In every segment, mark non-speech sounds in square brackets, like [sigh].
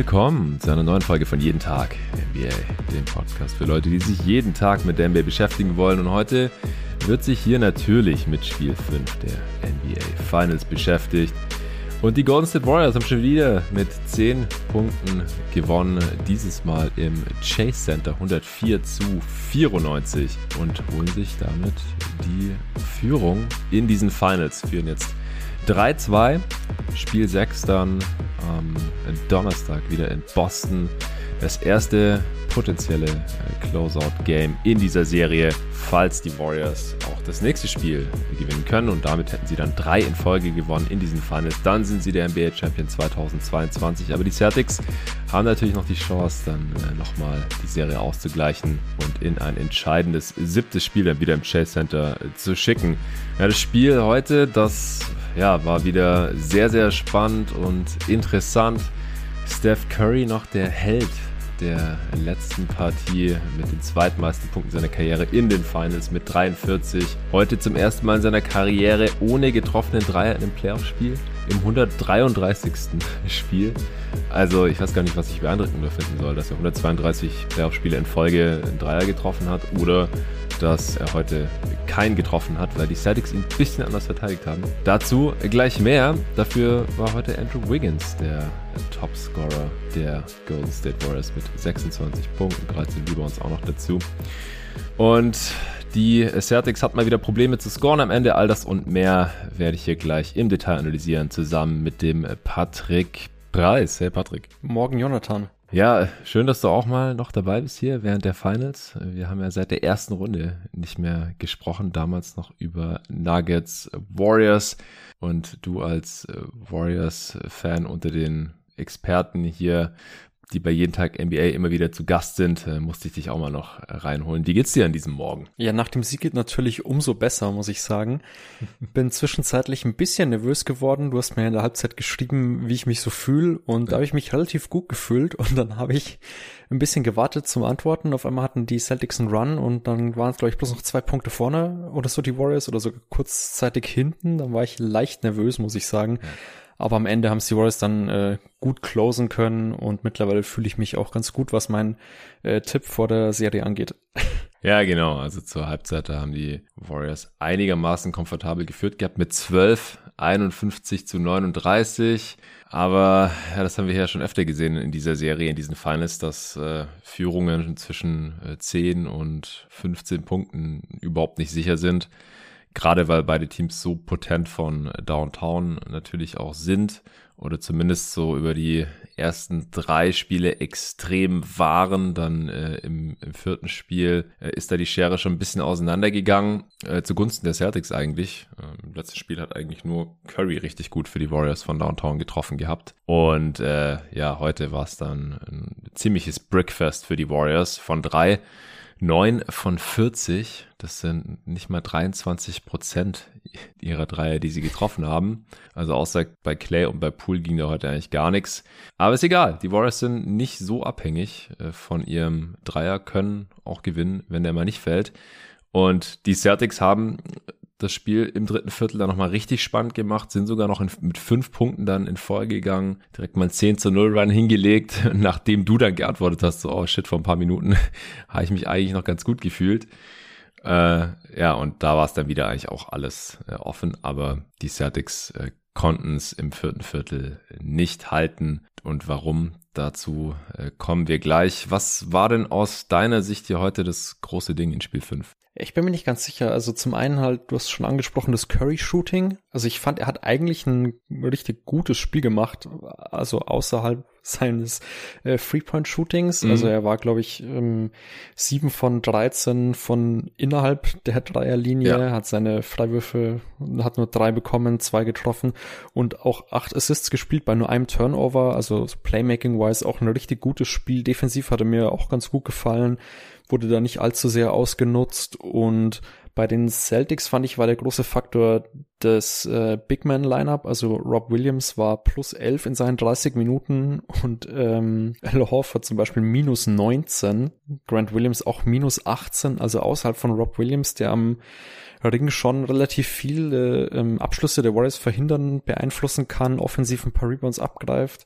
willkommen zu einer neuen Folge von Jeden Tag NBA, dem Podcast für Leute, die sich jeden Tag mit der NBA beschäftigen wollen. Und heute wird sich hier natürlich mit Spiel 5 der NBA Finals beschäftigt. Und die Golden State Warriors haben schon wieder mit 10 Punkten gewonnen. Dieses Mal im Chase Center 104 zu 94 und holen sich damit die Führung in diesen Finals. Führen jetzt 3-2. Spiel 6 dann am Donnerstag wieder in Boston. Das erste potenzielle äh, Closeout-Game in dieser Serie, falls die Warriors auch das nächste Spiel gewinnen können. Und damit hätten sie dann drei in Folge gewonnen in diesen Finals. Dann sind sie der NBA-Champion 2022. Aber die Celtics haben natürlich noch die Chance, dann äh, nochmal die Serie auszugleichen und in ein entscheidendes siebtes Spiel dann wieder im Chase Center äh, zu schicken. Ja, das Spiel heute, das ja, war wieder sehr, sehr spannend und interessant. Steph Curry noch der Held der letzten Partie mit den zweitmeisten Punkten seiner Karriere in den Finals mit 43. Heute zum ersten Mal in seiner Karriere ohne getroffenen Dreier in einem Playoff-Spiel. Im 133. [laughs] Spiel. Also ich weiß gar nicht, was ich beeindruckender finden soll, dass er 132 Playoff-Spiele in Folge einen Dreier getroffen hat oder dass er heute keinen getroffen hat, weil die Celtics ihn ein bisschen anders verteidigt haben. Dazu gleich mehr. Dafür war heute Andrew Wiggins der Topscorer der Golden State Warriors mit 26 Punkten, 13 Rebounds auch noch dazu. Und die Celtics hatten mal wieder Probleme zu scoren am Ende. All das und mehr werde ich hier gleich im Detail analysieren, zusammen mit dem Patrick Preis. Hey Patrick. Morgen Jonathan. Ja, schön, dass du auch mal noch dabei bist hier während der Finals. Wir haben ja seit der ersten Runde nicht mehr gesprochen, damals noch über Nuggets Warriors. Und du als Warriors-Fan unter den Experten hier die bei jeden Tag NBA immer wieder zu Gast sind, äh, musste ich dich auch mal noch reinholen. Wie geht's dir an diesem Morgen? Ja, nach dem Sieg geht natürlich umso besser, muss ich sagen. [laughs] Bin zwischenzeitlich ein bisschen nervös geworden. Du hast mir in der Halbzeit geschrieben, wie ich mich so fühle und ja. da habe ich mich relativ gut gefühlt und dann habe ich ein bisschen gewartet zum Antworten. Auf einmal hatten die Celtics einen Run und dann waren es, glaube ich, bloß noch zwei Punkte vorne oder so die Warriors oder sogar kurzzeitig hinten. Dann war ich leicht nervös, muss ich sagen. Ja. Aber am Ende haben es die Warriors dann äh, gut closen können und mittlerweile fühle ich mich auch ganz gut, was mein äh, Tipp vor der Serie angeht. [laughs] Ja, genau. Also zur Halbzeit da haben die Warriors einigermaßen komfortabel geführt gehabt mit 12, 51 zu 39. Aber ja, das haben wir ja schon öfter gesehen in dieser Serie, in diesen Finals, dass äh, Führungen zwischen äh, 10 und 15 Punkten überhaupt nicht sicher sind. Gerade weil beide Teams so potent von Downtown natürlich auch sind oder zumindest so über die ersten drei Spiele extrem waren. Dann äh, im, im, vierten Spiel äh, ist da die Schere schon ein bisschen auseinandergegangen, äh, zugunsten der Celtics eigentlich. Im letzten Spiel hat eigentlich nur Curry richtig gut für die Warriors von Downtown getroffen gehabt. Und äh, ja, heute war es dann ein ziemliches Brickfest für die Warriors von drei. 9 von 40, das sind nicht mal 23 Prozent ihrer Dreier, die sie getroffen haben. Also außer bei Clay und bei Poole ging da heute eigentlich gar nichts. Aber ist egal, die Warriors sind nicht so abhängig äh, von ihrem Dreier, können auch gewinnen, wenn der mal nicht fällt. Und die Celtics haben das Spiel im dritten Viertel dann nochmal richtig spannend gemacht, sind sogar noch in, mit fünf Punkten dann in Folge gegangen, direkt mal ein 10 zu 0 Run hingelegt, [laughs] nachdem du dann geantwortet hast, so, oh shit, vor ein paar Minuten [laughs] habe ich mich eigentlich noch ganz gut gefühlt. Äh, ja, und da war es dann wieder eigentlich auch alles äh, offen, aber die Celtics äh, konnten es im vierten Viertel nicht halten. Und warum? Dazu äh, kommen wir gleich. Was war denn aus deiner Sicht hier heute das große Ding in Spiel 5? Ich bin mir nicht ganz sicher. Also zum einen halt, du hast schon angesprochen, das Curry-Shooting. Also ich fand, er hat eigentlich ein richtig gutes Spiel gemacht, also außerhalb seines äh, Three-Point-Shootings. Mhm. Also er war, glaube ich, ähm, 7 von 13 von innerhalb der Dreierlinie, ja. hat seine Freiwürfe, hat nur drei bekommen, zwei getroffen und auch acht Assists gespielt bei nur einem Turnover. Also Playmaking-wise auch ein richtig gutes Spiel. Defensiv hat er mir auch ganz gut gefallen wurde da nicht allzu sehr ausgenutzt und bei den Celtics fand ich war der große Faktor das äh, Big Man Lineup, also Rob Williams war plus 11 in seinen 30 Minuten und ähm, Al Horford zum Beispiel minus 19, Grant Williams auch minus 18, also außerhalb von Rob Williams, der am Ring schon relativ viele ähm, Abschlüsse der Warriors verhindern, beeinflussen kann, offensiv ein paar Rebounds abgreift.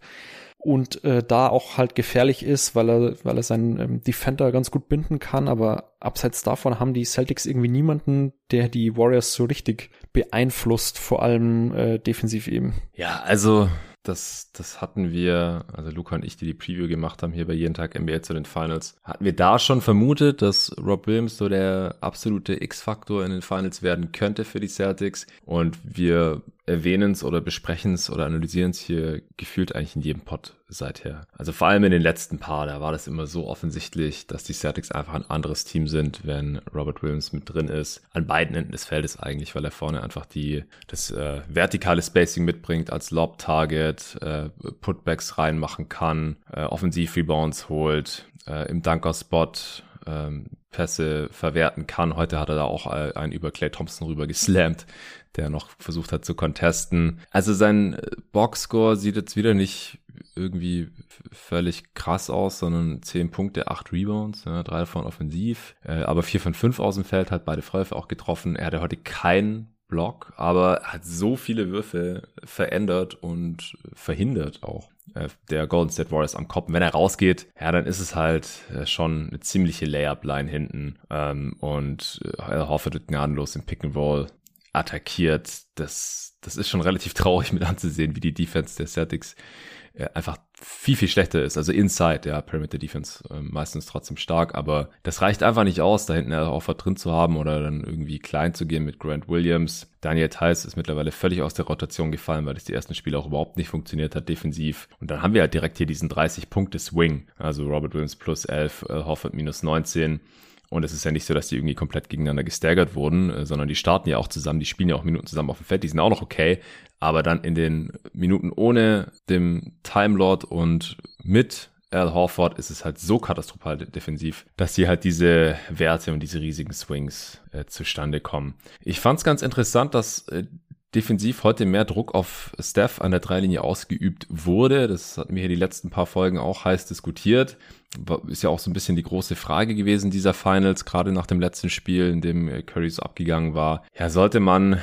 Und äh, da auch halt gefährlich ist, weil er, weil er seinen ähm, Defender ganz gut binden kann. Aber abseits davon haben die Celtics irgendwie niemanden, der die Warriors so richtig beeinflusst, vor allem äh, defensiv eben. Ja, also das, das hatten wir, also Luca und ich, die die Preview gemacht haben hier bei jeden Tag NBA zu den Finals, hatten wir da schon vermutet, dass Rob Williams so der absolute X-Faktor in den Finals werden könnte für die Celtics. Und wir erwähnen es oder besprechen es oder analysieren es hier gefühlt eigentlich in jedem Pod seither. Also vor allem in den letzten paar, da war das immer so offensichtlich, dass die Celtics einfach ein anderes Team sind, wenn Robert Williams mit drin ist. An beiden Enden des Feldes eigentlich, weil er vorne einfach die das äh, vertikale Spacing mitbringt als Lob-Target, äh, Putbacks reinmachen kann, äh, Offensiv-Rebounds holt, äh, im Dunker-Spot ähm, Pässe verwerten kann. Heute hat er da auch äh, einen über Clay Thompson rüber geslammt, der noch versucht hat zu contesten. Also sein äh, Boxscore sieht jetzt wieder nicht irgendwie völlig krass aus, sondern 10 Punkte, 8 Rebounds, ja, drei davon offensiv, äh, aber 4 von 5 aus dem Feld, hat beide Freiwürfe auch getroffen. Er hatte heute keinen Block, aber hat so viele Würfe verändert und verhindert auch der Golden State Warriors am Kopf. wenn er rausgeht, ja, dann ist es halt äh, schon eine ziemliche Layup-Line hinten ähm, und äh, Horford wird gnadenlos im Pick and Roll attackiert. Das, das ist schon relativ traurig [laughs] mit anzusehen, wie die Defense der Celtics äh, einfach viel, viel schlechter ist. Also Inside, ja, Perimeter Defense äh, meistens trotzdem stark, aber das reicht einfach nicht aus, da hinten auch was drin zu haben oder dann irgendwie klein zu gehen mit Grant Williams. Daniel Tice ist mittlerweile völlig aus der Rotation gefallen, weil das die ersten Spiele auch überhaupt nicht funktioniert hat defensiv. Und dann haben wir halt direkt hier diesen 30-Punkte-Swing. Also Robert Williams plus 11, äh, Hofford minus 19. Und es ist ja nicht so, dass die irgendwie komplett gegeneinander gestaggert wurden, äh, sondern die starten ja auch zusammen, die spielen ja auch Minuten zusammen auf dem Feld, die sind auch noch okay. Aber dann in den Minuten ohne dem Time Lord und mit Al Horford ist es halt so katastrophal defensiv, dass hier halt diese Werte und diese riesigen Swings äh, zustande kommen. Ich fand es ganz interessant, dass äh, defensiv heute mehr Druck auf Steph an der Dreilinie ausgeübt wurde. Das hatten wir hier die letzten paar Folgen auch heiß diskutiert. Ist ja auch so ein bisschen die große Frage gewesen dieser Finals, gerade nach dem letzten Spiel, in dem Curry so abgegangen war. Ja, sollte man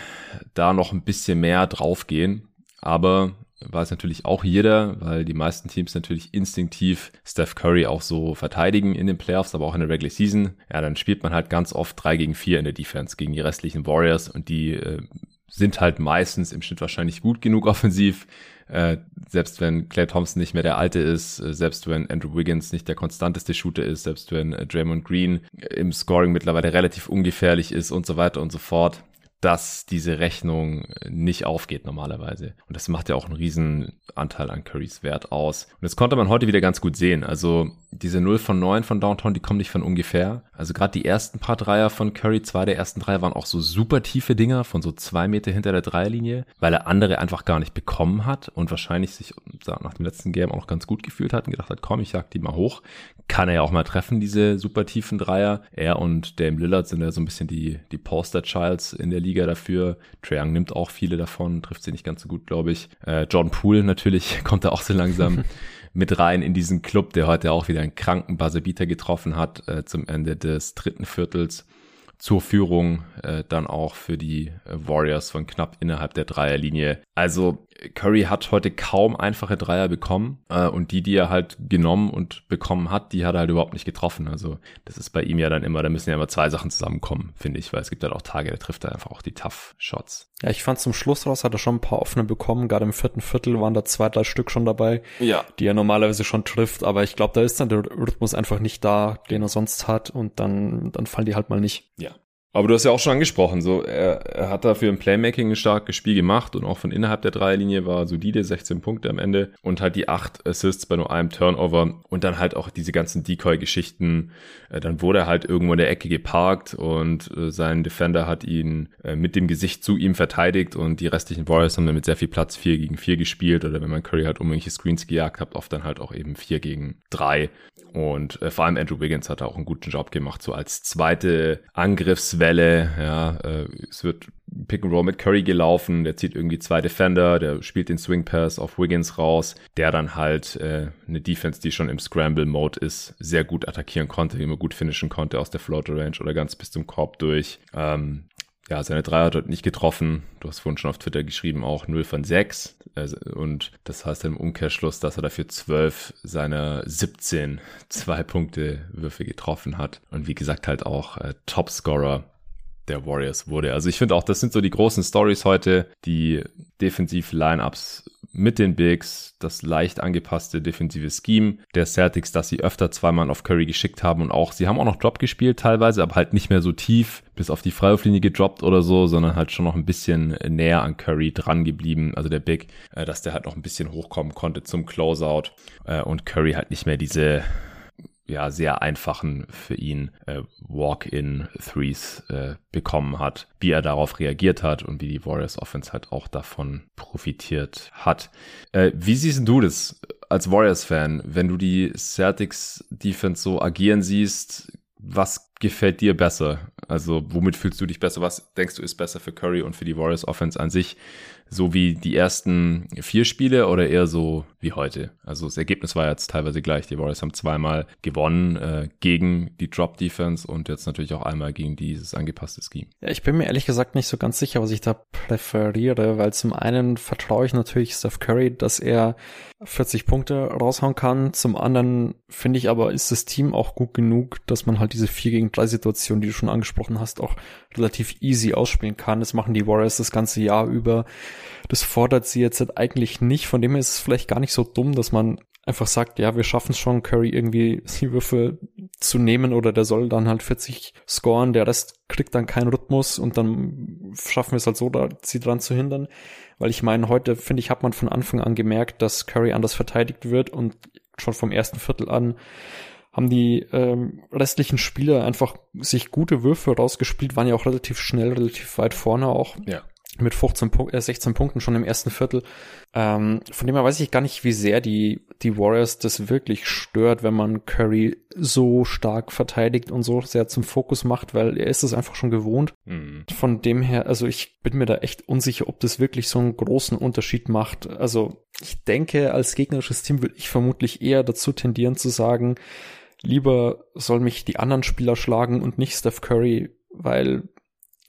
da noch ein bisschen mehr draufgehen. Aber weiß natürlich auch jeder, weil die meisten Teams natürlich instinktiv Steph Curry auch so verteidigen in den Playoffs, aber auch in der Regular Season. Ja, dann spielt man halt ganz oft drei gegen vier in der Defense gegen die restlichen Warriors und die äh, sind halt meistens im Schnitt wahrscheinlich gut genug offensiv. Äh, selbst wenn Clay Thompson nicht mehr der Alte ist, äh, selbst wenn Andrew Wiggins nicht der konstanteste Shooter ist, selbst wenn äh, Draymond Green im Scoring mittlerweile relativ ungefährlich ist und so weiter und so fort dass diese Rechnung nicht aufgeht normalerweise. Und das macht ja auch einen riesen Anteil an Currys Wert aus. Und das konnte man heute wieder ganz gut sehen. Also diese 0 von 9 von Downtown, die kommen nicht von ungefähr. Also gerade die ersten paar Dreier von Curry, zwei der ersten drei waren auch so super tiefe Dinger von so zwei Meter hinter der Dreierlinie, weil er andere einfach gar nicht bekommen hat und wahrscheinlich sich nach dem letzten Game auch noch ganz gut gefühlt hat und gedacht hat, komm, ich jag die mal hoch. Kann er ja auch mal treffen, diese super tiefen Dreier. Er und Dame Lillard sind ja so ein bisschen die, die Poster-Childs in der Liga Liga dafür. Trae Young nimmt auch viele davon, trifft sie nicht ganz so gut, glaube ich. Äh, John Poole [laughs] natürlich [laughs] kommt da auch so langsam [laughs] mit rein in diesen Club, der heute auch wieder einen kranken Buzzerbeater getroffen hat äh, zum Ende des dritten Viertels zur Führung äh, dann auch für die Warriors von knapp innerhalb der Dreierlinie. Also Curry hat heute kaum einfache Dreier bekommen äh, und die, die er halt genommen und bekommen hat, die hat er halt überhaupt nicht getroffen. Also das ist bei ihm ja dann immer, da müssen ja immer zwei Sachen zusammenkommen, finde ich, weil es gibt halt auch Tage, da trifft er einfach auch die Tough Shots. Ja, ich fand zum Schluss raus hat er schon ein paar offene bekommen. Gerade im vierten Viertel waren da zwei, drei Stück schon dabei, ja. die er normalerweise schon trifft. Aber ich glaube, da ist dann der Rhythmus einfach nicht da, den er sonst hat und dann, dann fallen die halt mal nicht. Ja, aber du hast ja auch schon angesprochen, so er, er hat dafür im Playmaking ein starkes Spiel gemacht und auch von innerhalb der Dreierlinie war solide 16 Punkte am Ende und halt die acht Assists bei nur einem Turnover und dann halt auch diese ganzen Decoy-Geschichten. Äh, dann wurde er halt irgendwo in der Ecke geparkt und äh, sein Defender hat ihn äh, mit dem Gesicht zu ihm verteidigt und die restlichen Warriors haben dann mit sehr viel Platz 4 gegen 4 gespielt oder wenn man Curry halt um irgendwelche Screens gejagt hat, oft dann halt auch eben 4 gegen 3 und vor allem Andrew Wiggins hat da auch einen guten Job gemacht, so als zweite Angriffswelle. Ja, äh, es wird Pick and Roll mit Curry gelaufen, der zieht irgendwie zwei Defender, der spielt den Swing Pass auf Wiggins raus, der dann halt äh, eine Defense, die schon im Scramble Mode ist, sehr gut attackieren konnte, immer gut finishen konnte aus der Floater Range oder ganz bis zum Korb durch. Ähm, ja, seine Dreier hat nicht getroffen. Du hast vorhin schon auf Twitter geschrieben, auch 0 von 6. Also, und das heißt im Umkehrschluss, dass er dafür 12 seiner 17 Zwei-Punkte-Würfe getroffen hat. Und wie gesagt, halt auch äh, Topscorer der Warriors wurde. Also ich finde auch, das sind so die großen Stories heute, die Defensiv-Lineups mit den Bigs, das leicht angepasste defensive Scheme der Celtics, dass sie öfter zwei Mann auf Curry geschickt haben und auch, sie haben auch noch Drop gespielt teilweise, aber halt nicht mehr so tief bis auf die Freiwurflinie gedroppt oder so, sondern halt schon noch ein bisschen näher an Curry dran geblieben, also der Big, äh, dass der halt noch ein bisschen hochkommen konnte zum Closeout äh, und Curry halt nicht mehr diese ja sehr einfachen für ihn äh, Walk-in-Threes äh, bekommen hat, wie er darauf reagiert hat und wie die Warriors Offense halt auch davon profitiert hat. Äh, wie siehst du das als Warriors-Fan, wenn du die Celtics Defense so agieren siehst? Was gefällt dir besser? Also womit fühlst du dich besser? Was denkst du ist besser für Curry und für die Warriors Offense an sich? So wie die ersten vier Spiele oder eher so wie heute? Also das Ergebnis war jetzt teilweise gleich. Die Warriors haben zweimal gewonnen äh, gegen die Drop Defense und jetzt natürlich auch einmal gegen dieses angepasste Scheme. Ja, ich bin mir ehrlich gesagt nicht so ganz sicher, was ich da präferiere, weil zum einen vertraue ich natürlich Steph Curry, dass er 40 Punkte raushauen kann. Zum anderen finde ich aber, ist das Team auch gut genug, dass man halt diese 4 gegen 3 Situation, die du schon angesprochen hast, auch relativ easy ausspielen kann. Das machen die Warriors das ganze Jahr über. Das fordert sie jetzt halt eigentlich nicht. Von dem her ist es vielleicht gar nicht so dumm, dass man einfach sagt, ja, wir schaffen es schon, Curry irgendwie [laughs] die Würfe zu nehmen oder der soll dann halt 40 scoren, der Rest kriegt dann keinen Rhythmus und dann schaffen wir es halt so, da sie dran zu hindern. Weil ich meine, heute finde ich, hat man von Anfang an gemerkt, dass Curry anders verteidigt wird und schon vom ersten Viertel an haben die ähm, restlichen Spieler einfach sich gute Würfe rausgespielt, waren ja auch relativ schnell, relativ weit vorne auch. Ja mit 15 Punk äh, 16 Punkten schon im ersten Viertel. Ähm, von dem her weiß ich gar nicht, wie sehr die, die Warriors das wirklich stört, wenn man Curry so stark verteidigt und so sehr zum Fokus macht, weil er ist es einfach schon gewohnt. Mhm. Von dem her, also ich bin mir da echt unsicher, ob das wirklich so einen großen Unterschied macht. Also ich denke, als gegnerisches Team würde ich vermutlich eher dazu tendieren zu sagen, lieber soll mich die anderen Spieler schlagen und nicht Steph Curry, weil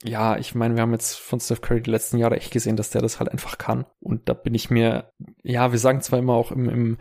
ja, ich meine, wir haben jetzt von Steph Curry die letzten Jahre echt gesehen, dass der das halt einfach kann. Und da bin ich mir, ja, wir sagen zwar immer auch im, im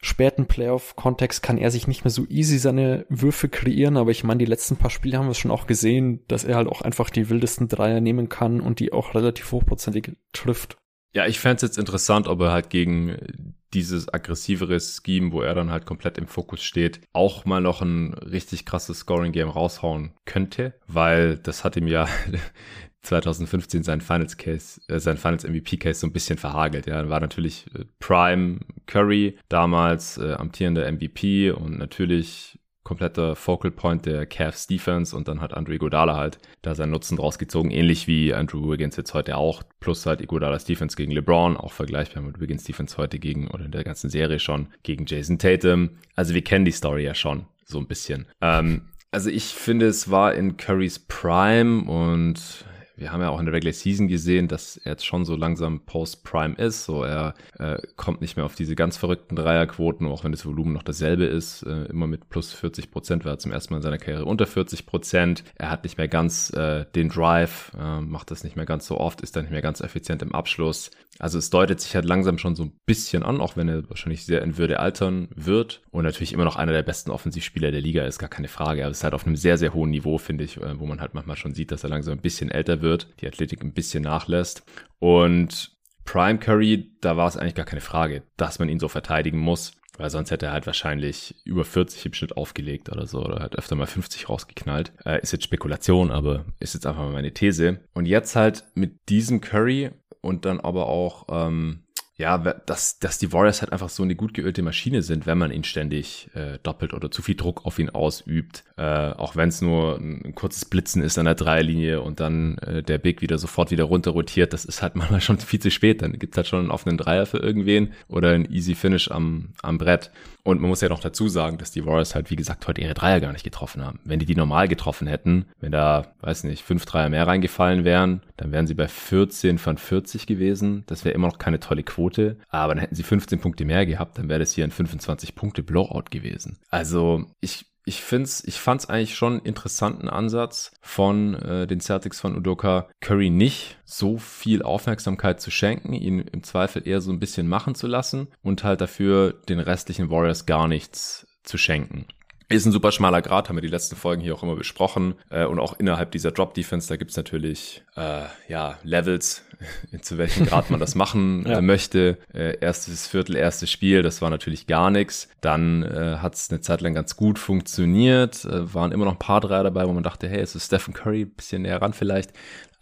späten Playoff-Kontext kann er sich nicht mehr so easy seine Würfe kreieren, aber ich meine, die letzten paar Spiele haben wir schon auch gesehen, dass er halt auch einfach die wildesten Dreier nehmen kann und die auch relativ hochprozentig trifft. Ja, ich fände es jetzt interessant, ob er halt gegen dieses aggressivere Scheme, wo er dann halt komplett im Fokus steht, auch mal noch ein richtig krasses Scoring-Game raushauen könnte, weil das hat ihm ja [laughs] 2015 sein Finals Case, äh, sein Finals MVP Case so ein bisschen verhagelt. Ja, war natürlich äh, Prime Curry damals äh, amtierender MVP und natürlich kompletter Focal Point der Cavs Defense und dann hat Andre Godala halt da seinen Nutzen draus gezogen, ähnlich wie Andrew Wiggins jetzt heute auch, plus halt Iguodalas Defense gegen LeBron, auch vergleichbar mit Wiggins Defense heute gegen, oder in der ganzen Serie schon, gegen Jason Tatum. Also wir kennen die Story ja schon, so ein bisschen. Ähm, also ich finde, es war in Currys Prime und wir haben ja auch in der Regular Season gesehen, dass er jetzt schon so langsam Post-Prime ist. So, er äh, kommt nicht mehr auf diese ganz verrückten Dreierquoten, auch wenn das Volumen noch dasselbe ist. Äh, immer mit plus 40 Prozent war er zum ersten Mal in seiner Karriere unter 40 Prozent. Er hat nicht mehr ganz äh, den Drive, äh, macht das nicht mehr ganz so oft, ist dann nicht mehr ganz effizient im Abschluss. Also es deutet sich halt langsam schon so ein bisschen an, auch wenn er wahrscheinlich sehr in Würde altern wird und natürlich immer noch einer der besten Offensivspieler der Liga ist, gar keine Frage. Aber es ist halt auf einem sehr, sehr hohen Niveau, finde ich, äh, wo man halt manchmal schon sieht, dass er langsam ein bisschen älter wird, die Athletik ein bisschen nachlässt. Und Prime Curry, da war es eigentlich gar keine Frage, dass man ihn so verteidigen muss. Weil sonst hätte er halt wahrscheinlich über 40 im Schnitt aufgelegt oder so oder hat öfter mal 50 rausgeknallt. Äh, ist jetzt Spekulation, aber ist jetzt einfach mal meine These. Und jetzt halt mit diesem Curry und dann aber auch, ähm, ja, dass, dass die Warriors halt einfach so eine gut geölte Maschine sind, wenn man ihn ständig äh, doppelt oder zu viel Druck auf ihn ausübt. Äh, auch wenn es nur ein, kurzes Blitzen ist an der Dreierlinie und dann äh, der Big wieder sofort wieder runter rotiert, das ist halt [laughs] manchmal schon viel zu spät. Dann gibt's halt schon einen offenen Dreier für irgendwen oder ein easy Finish am, am Brett. Und man muss ja noch dazu sagen, dass die Warriors halt, wie gesagt, heute ihre Dreier gar nicht getroffen haben. Wenn die die normal getroffen hätten, wenn da, weiß nicht, fünf Dreier mehr reingefallen wären, dann wären sie bei 14 von 40 gewesen. Das wäre immer noch keine tolle Quote. Aber dann hätten sie 15 Punkte mehr gehabt, dann wäre das hier ein 25 Punkte Blowout gewesen. Also ich ich find's, ich fand's eigentlich schon einen interessanten Ansatz von äh, den Celtics von Udoka, Curry nicht so viel Aufmerksamkeit zu schenken, ihn im Zweifel eher so ein bisschen machen zu lassen und halt dafür den restlichen Warriors gar nichts zu schenken. Ist ein super schmaler Grad, haben wir die letzten Folgen hier auch immer besprochen. Äh, und auch innerhalb dieser Drop-Defense, da gibt's natürlich äh, ja, Levels, [laughs] zu welchem Grad man das machen [laughs] ja. möchte. Äh, erstes Viertel, erstes Spiel, das war natürlich gar nichts. Dann äh, hat es eine Zeit lang ganz gut funktioniert. Äh, waren immer noch ein paar Dreier dabei, wo man dachte, hey, es ist Stephen Curry, bisschen näher ran vielleicht.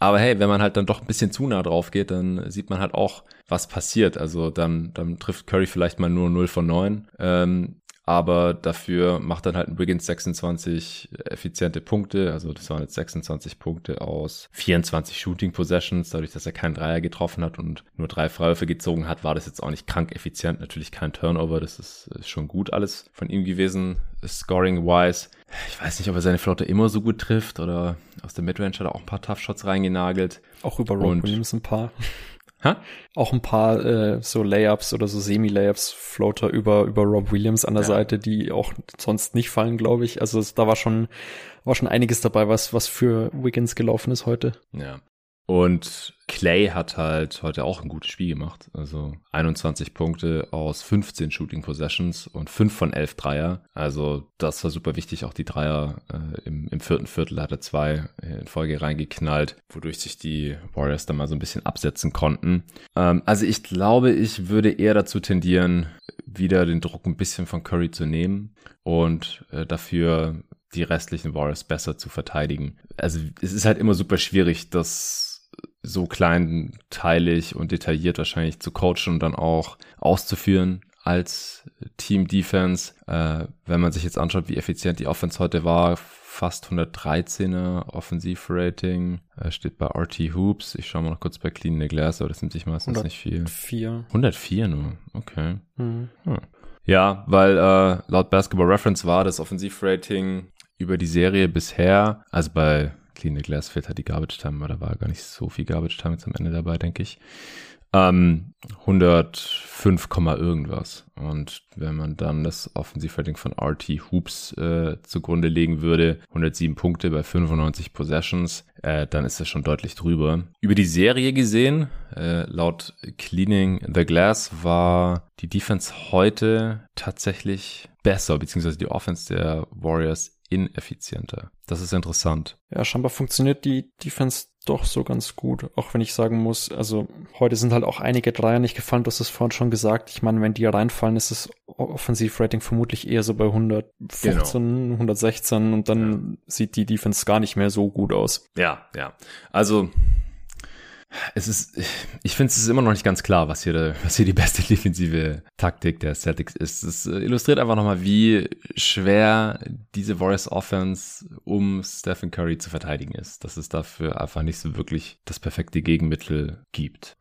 Aber hey, wenn man halt dann doch ein bisschen zu nah drauf geht, dann sieht man halt auch, was passiert. Also dann, dann trifft Curry vielleicht mal nur 0 von 9. Ähm, aber dafür macht dann halt ein Wiggins 26 effiziente Punkte, also das waren jetzt 26 Punkte aus 24 Shooting Possessions, dadurch, dass er keinen Dreier getroffen hat und nur drei Freiwürfe gezogen hat, war das jetzt auch nicht krank effizient, natürlich kein Turnover, das ist, ist schon gut alles von ihm gewesen, scoring-wise. Ich weiß nicht, ob er seine Flotte immer so gut trifft oder aus der Midrange hat er auch ein paar Tough Shots reingenagelt. Auch über Rob Williams ein paar. Ha? Auch ein paar äh, so Layups oder so Semi-Layups, Floater über, über Rob Williams an der ja. Seite, die auch sonst nicht fallen, glaube ich. Also da war schon, war schon einiges dabei, was, was für Wiggins gelaufen ist heute. Ja. Und Clay hat halt heute auch ein gutes Spiel gemacht. Also 21 Punkte aus 15 Shooting Possessions und 5 von 11 Dreier. Also das war super wichtig. Auch die Dreier äh, im, im vierten Viertel hat er zwei in Folge reingeknallt, wodurch sich die Warriors dann mal so ein bisschen absetzen konnten. Ähm, also ich glaube, ich würde eher dazu tendieren, wieder den Druck ein bisschen von Curry zu nehmen und äh, dafür die restlichen Warriors besser zu verteidigen. Also es ist halt immer super schwierig, das so kleinteilig und detailliert wahrscheinlich zu coachen und dann auch auszuführen als Team Defense. Äh, wenn man sich jetzt anschaut, wie effizient die Offense heute war, fast 113er Offensivrating, äh, steht bei RT Hoops. Ich schaue mal noch kurz bei Clean the Glass, aber das nimmt sich meistens 104. nicht viel. 104. 104 nur, okay. Mhm. Hm. Ja, weil äh, laut Basketball Reference war das Offensivrating über die Serie bisher, also bei Clean the Glass Fit hat die Garbage Time, da war gar nicht so viel Garbage Time jetzt am Ende dabei, denke ich. Ähm, 105, irgendwas. Und wenn man dann das Offensivrating von RT Hoops äh, zugrunde legen würde, 107 Punkte bei 95 Possessions, äh, dann ist das schon deutlich drüber. Über die Serie gesehen, äh, laut Cleaning the Glass war die Defense heute tatsächlich besser, beziehungsweise die Offense der Warriors ineffizienter. Das ist interessant. Ja, scheinbar funktioniert die Defense doch so ganz gut. Auch wenn ich sagen muss, also heute sind halt auch einige Dreier nicht gefallen. Du hast es vorhin schon gesagt. Ich meine, wenn die reinfallen, ist das Offensivrating vermutlich eher so bei 115, genau. 116 und dann ja. sieht die Defense gar nicht mehr so gut aus. Ja, ja. Also es ist, ich finde, es ist immer noch nicht ganz klar, was hier, was hier die beste [laughs] defensive Taktik der Celtics ist. Es illustriert einfach nochmal, wie schwer diese Warriors Offense um Stephen Curry zu verteidigen ist. Dass es dafür einfach nicht so wirklich das perfekte Gegenmittel gibt.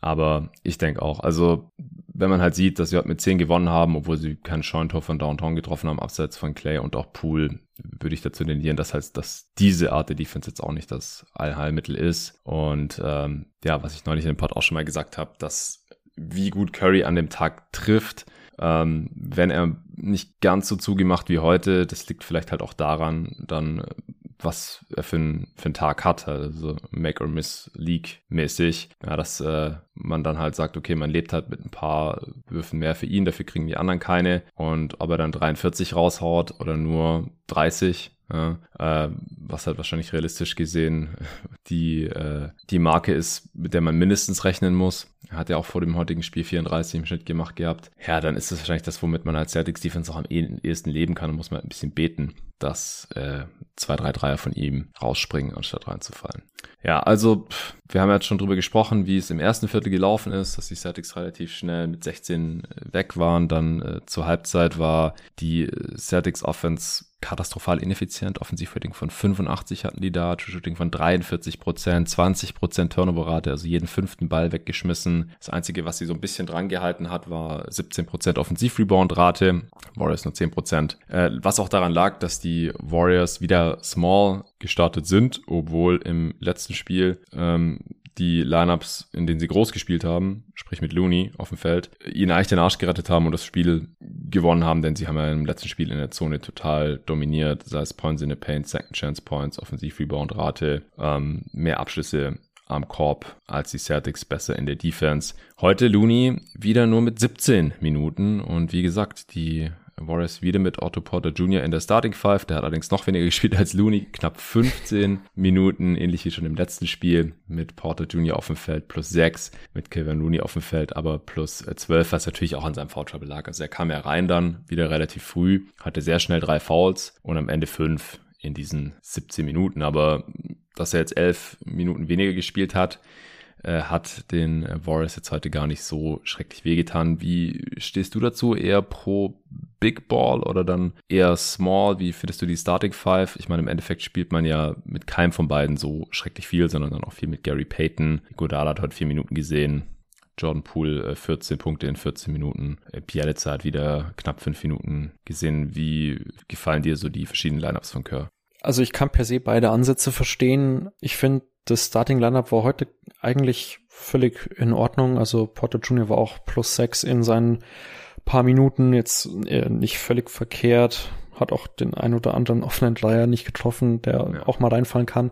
Aber ich denke auch, also wenn man halt sieht, dass sie halt mit 10 gewonnen haben, obwohl sie kein Scheuntor von Downtown getroffen haben, abseits von Clay und auch Poole, würde ich dazu tendieren, dass halt, dass diese Art der Defense jetzt auch nicht das Allheilmittel ist. Und ähm, ja, was ich neulich in dem Pod auch schon mal gesagt habe, dass wie gut Curry an dem Tag trifft, ähm, wenn er nicht ganz so zugemacht wie heute, das liegt vielleicht halt auch daran, dann was er für, ein, für einen Tag hat, also Make or Miss League mäßig. Ja, dass äh, man dann halt sagt, okay, man lebt halt mit ein paar Würfen mehr für ihn, dafür kriegen die anderen keine. Und ob er dann 43 raushaut oder nur 30, ja, äh, was halt wahrscheinlich realistisch gesehen [laughs] die, äh, die Marke ist, mit der man mindestens rechnen muss. Er hat ja auch vor dem heutigen Spiel 34 im Schnitt gemacht gehabt. Ja, dann ist das wahrscheinlich das, womit man als Celtics Defense auch am ehesten leben kann. Da muss man ein bisschen beten, dass äh, zwei, drei Dreier von ihm rausspringen, anstatt reinzufallen. Ja, also wir haben jetzt schon drüber gesprochen, wie es im ersten Viertel gelaufen ist, dass die Celtics relativ schnell mit 16 weg waren. Dann äh, zur Halbzeit war die äh, Celtics Offense katastrophal ineffizient. Offensivrating von 85 hatten die da, True Shooting von 43 Prozent, 20 Prozent Turnover-Rate, also jeden fünften Ball weggeschmissen. Das Einzige, was sie so ein bisschen dran gehalten hat, war 17 Prozent Offensiv-Rebound-Rate, Warriors nur 10 Prozent. Äh, was auch daran lag, dass die Warriors wieder small gestartet sind, obwohl im letzten Spiel ähm, die Lineups, in denen sie groß gespielt haben, sprich mit Looney auf dem Feld, ihnen eigentlich den Arsch gerettet haben und das Spiel gewonnen haben, denn sie haben ja im letzten Spiel in der Zone total dominiert, sei es Points in the Paint, Second Chance Points, Offensiv-Rebound-Rate, ähm, mehr Abschlüsse am Korb als die Celtics besser in der Defense. Heute Looney wieder nur mit 17 Minuten und wie gesagt, die Warriors wieder mit Otto Porter Jr. in der Starting Five. Der hat allerdings noch weniger [laughs] gespielt als Looney. Knapp 15 [laughs] Minuten, ähnlich wie schon im letzten Spiel. Mit Porter Jr. auf dem Feld plus 6. Mit Kevin Looney auf dem Feld aber plus 12, was natürlich auch an seinem Foul Trouble lag. Also er kam ja rein dann wieder relativ früh, hatte sehr schnell drei Fouls und am Ende fünf in diesen 17 Minuten. Aber dass er jetzt elf Minuten weniger gespielt hat, äh, hat den Warriors jetzt heute gar nicht so schrecklich wehgetan. Wie stehst du dazu? Eher pro Big Ball oder dann eher Small? Wie findest du die Starting Five? Ich meine, im Endeffekt spielt man ja mit keinem von beiden so schrecklich viel, sondern dann auch viel mit Gary Payton. Godala hat heute vier Minuten gesehen. Jordan Poole 14 äh, Punkte in 14 Minuten. Äh, Bialica hat wieder knapp fünf Minuten gesehen. Wie gefallen dir so die verschiedenen Lineups von Kerr? Also ich kann per se beide Ansätze verstehen. Ich finde, das Starting Lineup war heute eigentlich völlig in Ordnung. Also Porter Jr. war auch plus sechs in seinen paar Minuten, jetzt äh, nicht völlig verkehrt. Hat auch den ein oder anderen [laughs] offenen Dreier nicht getroffen, der ja. auch mal reinfallen kann.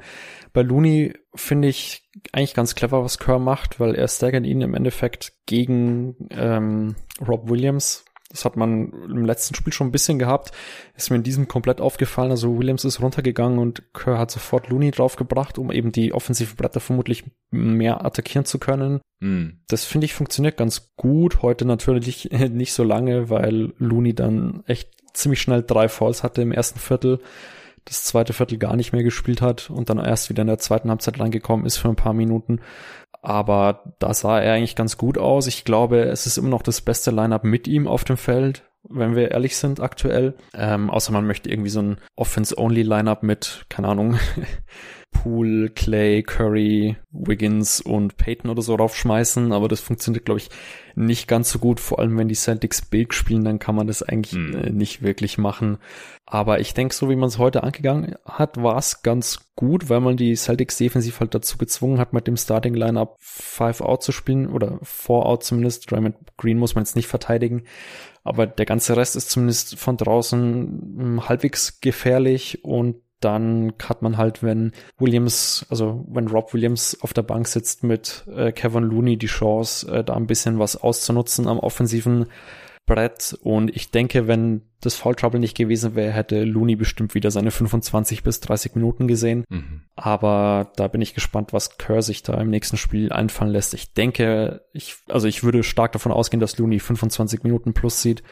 Bei Looney finde ich eigentlich ganz clever, was Kerr macht, weil er staggert ihn im Endeffekt gegen ähm, Rob Williams, das hat man im letzten Spiel schon ein bisschen gehabt. Ist mir in diesem komplett aufgefallen. Also Williams ist runtergegangen und Kerr hat sofort Looney draufgebracht, um eben die offensive Bretter vermutlich mehr attackieren zu können. Mm. Das finde ich funktioniert ganz gut. Heute natürlich [laughs] nicht so lange, weil Looney dann echt ziemlich schnell drei Falls hatte im ersten Viertel das zweite Viertel gar nicht mehr gespielt hat und dann erst wieder in der zweiten Halbzeit reingekommen ist für ein paar Minuten. Aber da sah er eigentlich ganz gut aus. Ich glaube, es ist immer noch das beste Lineup mit ihm auf dem Feld, wenn wir ehrlich sind aktuell. Ähm, außer man möchte irgendwie so ein Offense-Only-Lineup mit, keine Ahnung, [laughs] Poole, Clay, Curry, Wiggins und Peyton oder so raufschmeißen, aber das funktioniert, glaube ich, nicht ganz so gut. Vor allem, wenn die Celtics Big spielen, dann kann man das eigentlich mhm. nicht wirklich machen. Aber ich denke, so wie man es heute angegangen hat, war es ganz gut, weil man die Celtics defensiv halt dazu gezwungen hat, mit dem Starting Lineup Five Out zu spielen oder Four Out zumindest. Draymond Green muss man jetzt nicht verteidigen. Aber der ganze Rest ist zumindest von draußen hm, halbwegs gefährlich und dann hat man halt, wenn Williams, also wenn Rob Williams auf der Bank sitzt mit äh, Kevin Looney die Chance, äh, da ein bisschen was auszunutzen am offensiven Brett. Und ich denke, wenn das Foul Trouble nicht gewesen wäre, hätte Looney bestimmt wieder seine 25 bis 30 Minuten gesehen. Mhm. Aber da bin ich gespannt, was Kerr sich da im nächsten Spiel einfallen lässt. Ich denke, ich, also ich würde stark davon ausgehen, dass Looney 25 Minuten plus sieht.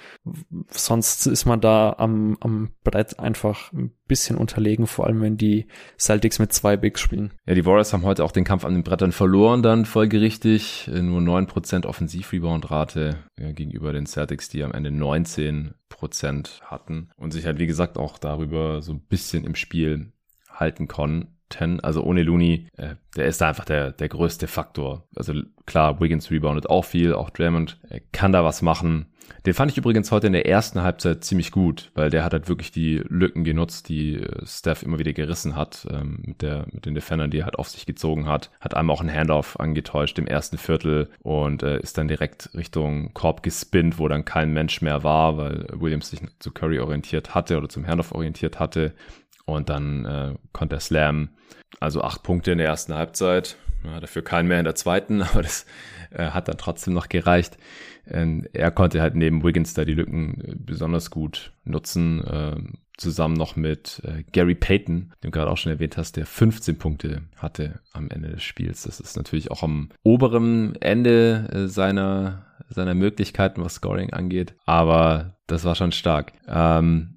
Sonst ist man da am, am Brett einfach ein bisschen unterlegen, vor allem wenn die Celtics mit zwei Bigs spielen. Ja, die Warriors haben heute auch den Kampf an den Brettern verloren, dann folgerichtig. Nur 9% Offensiv-Rebound-Rate gegenüber den Celtics, die am Ende 19 Prozent hatten und sich halt, wie gesagt, auch darüber so ein bisschen im Spiel halten konnten. Also ohne Looney, äh, der ist da einfach der, der größte Faktor. Also klar, Wiggins reboundet auch viel, auch Draymond äh, kann da was machen. Den fand ich übrigens heute in der ersten Halbzeit ziemlich gut, weil der hat halt wirklich die Lücken genutzt, die äh, Steph immer wieder gerissen hat, ähm, mit, der, mit den Defendern, die er halt auf sich gezogen hat. Hat einmal auch einen Handoff angetäuscht im ersten Viertel und äh, ist dann direkt Richtung Korb gespinnt, wo dann kein Mensch mehr war, weil Williams sich zu Curry orientiert hatte oder zum Handoff orientiert hatte. Und dann äh, konnte er slam. Also acht Punkte in der ersten Halbzeit. Ja, dafür keinen mehr in der zweiten, [laughs] aber das äh, hat dann trotzdem noch gereicht. Ähm, er konnte halt neben Wiggins da die Lücken äh, besonders gut nutzen, äh, zusammen noch mit äh, Gary Payton, den du gerade auch schon erwähnt hast, der 15 Punkte hatte am Ende des Spiels. Das ist natürlich auch am oberen Ende äh, seiner, seiner Möglichkeiten, was Scoring angeht, aber das war schon stark. Ähm,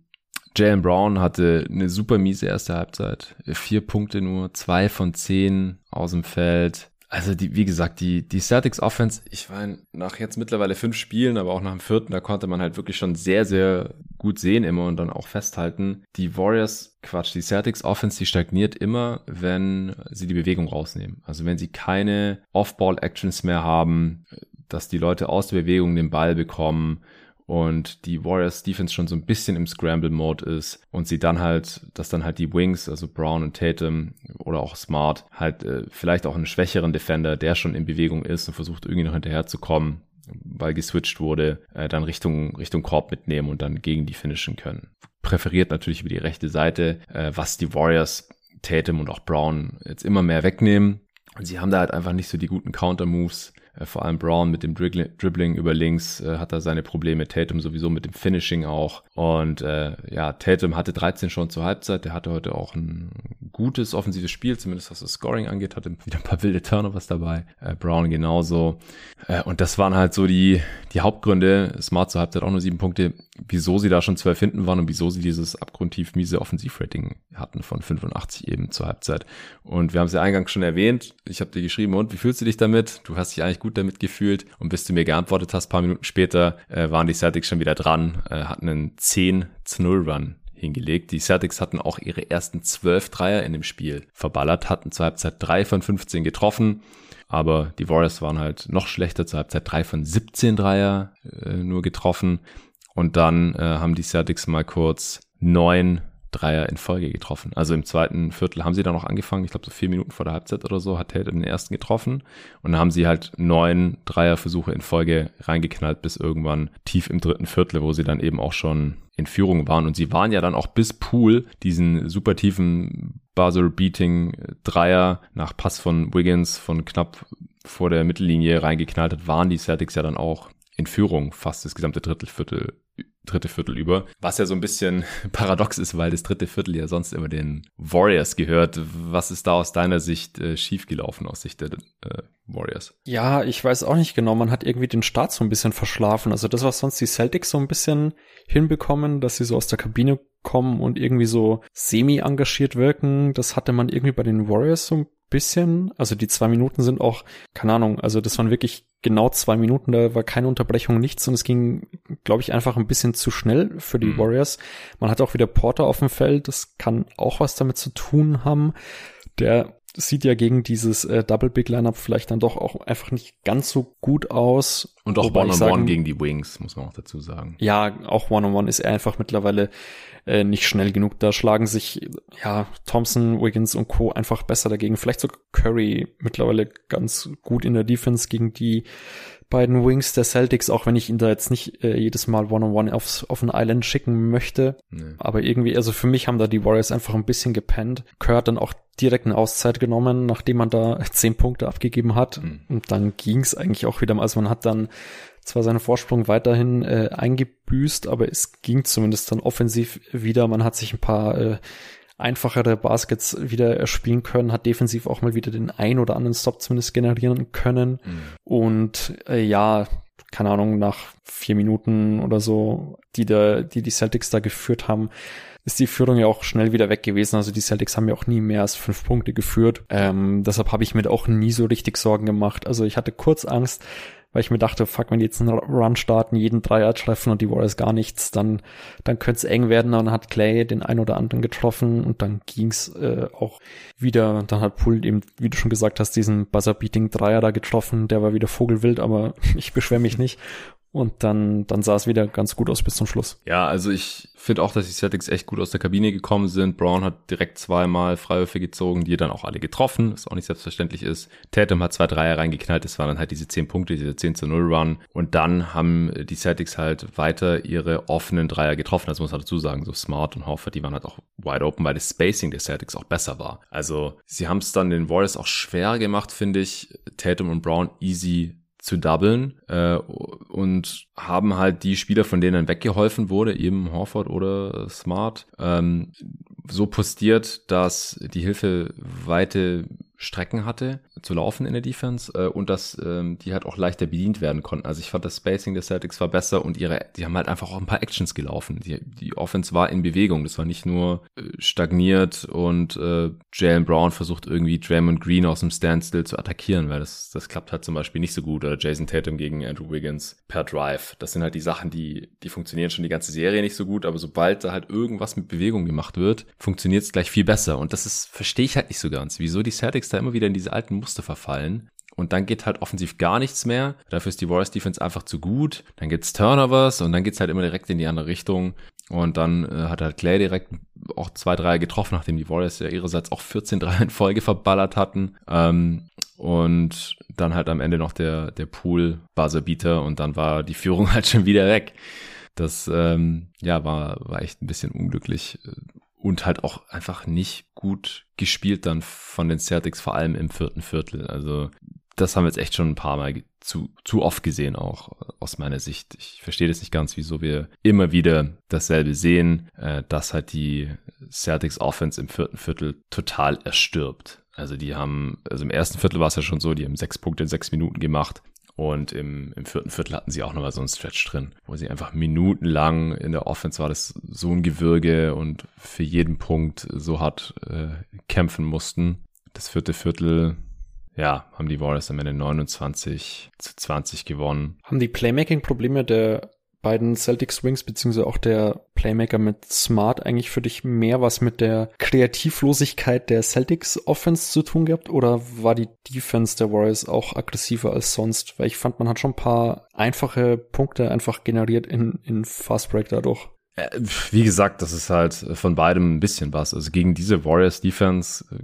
Jalen Brown hatte eine super miese erste Halbzeit. Vier Punkte nur, zwei von zehn aus dem Feld also die, wie gesagt, die, die Celtics Offense, ich meine, nach jetzt mittlerweile fünf Spielen, aber auch nach dem vierten, da konnte man halt wirklich schon sehr, sehr gut sehen immer und dann auch festhalten. Die Warriors, Quatsch, die Celtics Offense, die stagniert immer, wenn sie die Bewegung rausnehmen. Also wenn sie keine Off-Ball-Actions mehr haben, dass die Leute aus der Bewegung den Ball bekommen und die Warriors Defense schon so ein bisschen im Scramble Mode ist und sie dann halt, dass dann halt die Wings, also Brown und Tatum oder auch Smart, halt äh, vielleicht auch einen schwächeren Defender, der schon in Bewegung ist und versucht irgendwie noch hinterherzukommen, weil geswitcht wurde, äh, dann Richtung, Richtung Korb mitnehmen und dann gegen die finishen können. Präferiert natürlich über die rechte Seite, äh, was die Warriors Tatum und auch Brown jetzt immer mehr wegnehmen. Und sie haben da halt einfach nicht so die guten Counter-Moves. Äh, vor allem Brown mit dem Dribbling über links äh, hat er seine Probleme. Tatum sowieso mit dem Finishing auch. Und äh, ja, Tatum hatte 13 schon zur Halbzeit. Der hatte heute auch ein gutes offensives Spiel, zumindest was das Scoring angeht. Hatte wieder ein paar wilde Turnovers dabei. Äh, Brown genauso. Äh, und das waren halt so die, die Hauptgründe. Smart zur Halbzeit auch nur sieben Punkte. Wieso sie da schon zwölf hinten waren und wieso sie dieses abgrundtief miese Offensivrating hatten von 85 eben zur Halbzeit. Und wir haben es ja eingangs schon erwähnt. Ich habe dir geschrieben, und wie fühlst du dich damit? Du hast dich eigentlich gut damit gefühlt. Und bis du mir geantwortet hast, paar Minuten später, äh, waren die Celtics schon wieder dran, äh, hatten einen 10 zu 0 Run hingelegt. Die Celtics hatten auch ihre ersten 12 Dreier in dem Spiel verballert, hatten zur Halbzeit 3 von 15 getroffen. Aber die Warriors waren halt noch schlechter, zur Halbzeit 3 von 17 Dreier äh, nur getroffen. Und dann äh, haben die Celtics mal kurz neun Dreier in Folge getroffen. Also im zweiten Viertel haben sie dann noch angefangen, ich glaube so vier Minuten vor der Halbzeit oder so, hat Tatum den ersten getroffen und dann haben sie halt neun Dreierversuche in Folge reingeknallt bis irgendwann tief im dritten Viertel, wo sie dann eben auch schon in Führung waren und sie waren ja dann auch bis Pool diesen super tiefen Buzzer-Beating Dreier nach Pass von Wiggins von knapp vor der Mittellinie reingeknallt hat, waren die Celtics ja dann auch in Führung fast das gesamte Drittelviertel dritte Viertel über. Was ja so ein bisschen [laughs] paradox ist, weil das dritte Viertel ja sonst immer den Warriors gehört. Was ist da aus deiner Sicht äh, schiefgelaufen, aus Sicht der äh, Warriors? Ja, ich weiß auch nicht genau. Man hat irgendwie den Start so ein bisschen verschlafen. Also das, was sonst die Celtics so ein bisschen hinbekommen, dass sie so aus der Kabine kommen und irgendwie so semi-engagiert wirken, das hatte man irgendwie bei den Warriors so ein bisschen. Also die zwei Minuten sind auch, keine Ahnung, also das waren wirklich genau zwei Minuten, da war keine Unterbrechung, nichts und es ging, glaube ich, einfach ein bisschen zu schnell für die mhm. Warriors. Man hat auch wieder Porter auf dem Feld, das kann auch was damit zu tun haben. Der sieht ja gegen dieses äh, Double Big Lineup vielleicht dann doch auch einfach nicht ganz so gut aus. Und auch One-on-One -on -one gegen die Wings, muss man auch dazu sagen. Ja, auch One-on-One -on -one ist er einfach mittlerweile äh, nicht schnell genug. Da schlagen sich ja Thompson, Wiggins und Co. einfach besser dagegen. Vielleicht sogar Curry mittlerweile ganz gut in der Defense gegen die beiden Wings der Celtics, auch wenn ich ihn da jetzt nicht äh, jedes Mal One-on-One aufs, auf ein Island schicken möchte. Nee. Aber irgendwie, also für mich haben da die Warriors einfach ein bisschen gepennt. Kerr hat dann auch direkt eine Auszeit genommen, nachdem man da [laughs] zehn Punkte abgegeben hat. Mhm. Und dann ging's eigentlich auch wieder. Also man hat dann zwar seinen Vorsprung weiterhin äh, eingebüßt, aber es ging zumindest dann offensiv wieder. Man hat sich ein paar äh, einfachere Baskets wieder erspielen können, hat defensiv auch mal wieder den ein oder anderen Stop zumindest generieren können. Mhm. Und äh, ja, keine Ahnung, nach vier Minuten oder so, die da, die die Celtics da geführt haben, ist die Führung ja auch schnell wieder weg gewesen. Also die Celtics haben ja auch nie mehr als fünf Punkte geführt. Ähm, deshalb habe ich mir auch nie so richtig Sorgen gemacht. Also ich hatte kurz Angst, weil ich mir dachte, fuck, wenn die jetzt einen Run starten, jeden Dreier treffen und die Warriors gar nichts, dann, dann könnte es eng werden. Dann hat Clay den ein oder anderen getroffen und dann ging's äh, auch wieder. Dann hat Poole eben, wie du schon gesagt hast, diesen Buzzer-Beating Dreier da getroffen. Der war wieder Vogelwild, aber [laughs] ich beschwere mich nicht. Und dann, dann sah es wieder ganz gut aus bis zum Schluss. Ja, also ich finde auch, dass die Celtics echt gut aus der Kabine gekommen sind. Brown hat direkt zweimal Freiwürfe gezogen, die dann auch alle getroffen, was auch nicht selbstverständlich ist. Tatum hat zwei Dreier reingeknallt, das waren dann halt diese zehn Punkte, diese 10 zu 0 Run. Und dann haben die Celtics halt weiter ihre offenen Dreier getroffen. Das muss man dazu sagen, so Smart und Horford, die waren halt auch wide open, weil das Spacing der Celtics auch besser war. Also sie haben es dann den Warriors auch schwer gemacht, finde ich, Tatum und Brown easy zu doublen äh, und haben halt die Spieler, von denen weggeholfen wurde, eben Horford oder Smart, ähm, so postiert, dass die Hilfe weite Strecken hatte zu laufen in der Defense äh, und dass ähm, die halt auch leichter bedient werden konnten. Also ich fand das Spacing der Celtics war besser und ihre, die haben halt einfach auch ein paar Actions gelaufen. Die, die Offense war in Bewegung. Das war nicht nur äh, stagniert und äh, Jalen Brown versucht irgendwie Draymond Green aus dem Standstill zu attackieren, weil das, das klappt halt zum Beispiel nicht so gut. Oder Jason Tatum gegen Andrew Wiggins per Drive. Das sind halt die Sachen, die, die funktionieren schon die ganze Serie nicht so gut, aber sobald da halt irgendwas mit Bewegung gemacht wird, funktioniert es gleich viel besser. Und das ist, verstehe ich halt nicht so ganz, wieso die Celtics da immer wieder in diese alten Muster verfallen und dann geht halt offensiv gar nichts mehr. Dafür ist die Warriors Defense einfach zu gut. Dann gibt's Turnovers und dann geht's halt immer direkt in die andere Richtung. Und dann äh, hat halt Clay direkt auch zwei, drei getroffen, nachdem die Warriors ja ihrerseits auch 14 3 [laughs] in Folge verballert hatten. Ähm, und dann halt am Ende noch der, der Pool Buzzerbeater und dann war die Führung [laughs] halt schon wieder weg. Das ähm, ja war, war echt ein bisschen unglücklich und halt auch einfach nicht gut gespielt dann von den Celtics, vor allem im vierten Viertel. Also das haben wir jetzt echt schon ein paar Mal zu, zu oft gesehen, auch aus meiner Sicht. Ich verstehe das nicht ganz, wieso wir immer wieder dasselbe sehen, äh, dass halt die Celtics Offense im vierten Viertel total erstirbt. Also die haben, also im ersten Viertel war es ja schon so, die haben sechs Punkte in sechs Minuten gemacht. Und im, im vierten Viertel hatten sie auch nochmal so einen Stretch drin, wo sie einfach minutenlang in der Offense war das so ein Gewürge und für jeden Punkt so hart äh, kämpfen mussten. Das vierte Viertel, ja, haben die Warriors am Ende 29 zu 20 gewonnen. Haben die Playmaking-Probleme der beiden Celtics Wings beziehungsweise auch der Playmaker mit Smart eigentlich für dich mehr was mit der Kreativlosigkeit der Celtics Offense zu tun gehabt oder war die Defense der Warriors auch aggressiver als sonst? Weil ich fand, man hat schon ein paar einfache Punkte einfach generiert in, in Fast Break dadurch. Äh, wie gesagt, das ist halt von beidem ein bisschen was. Also gegen diese Warriors Defense äh,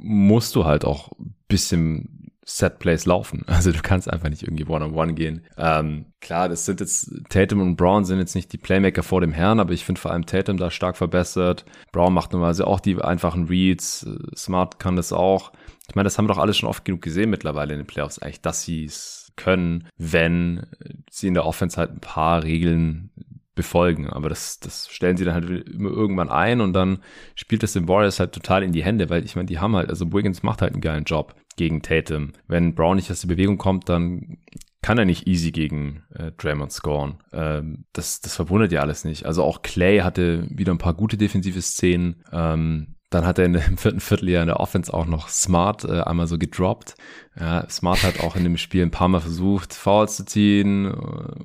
musst du halt auch ein bisschen Set-Plays laufen. [laughs] Also du kannst einfach nicht irgendwie One-on-One -on -one gehen. Ähm, klar, das sind jetzt, Tatum und Brown sind jetzt nicht die Playmaker vor dem Herrn, aber ich finde vor allem Tatum da stark verbessert. Brown macht normalerweise auch die einfachen Reads. Smart kann das auch. Ich meine, das haben wir doch alle schon oft genug gesehen mittlerweile in den Playoffs, eigentlich, dass sie es können, wenn sie in der Offense halt ein paar Regeln befolgen. Aber das, das stellen sie dann halt immer irgendwann ein und dann spielt das den Warriors halt total in die Hände, weil ich meine, die haben halt, also Wiggins macht halt einen geilen Job gegen Tatum. Wenn Brown nicht aus der Bewegung kommt, dann kann er nicht easy gegen äh, Draymond scoren. Ähm, das, das verwundert ja alles nicht. Also auch Clay hatte wieder ein paar gute defensive Szenen. Ähm, dann hat er dem [laughs] vierten Vierteljahr in der Offense auch noch Smart äh, einmal so gedroppt. Ja, Smart hat auch in dem Spiel ein paar Mal versucht, Fouls zu ziehen, äh,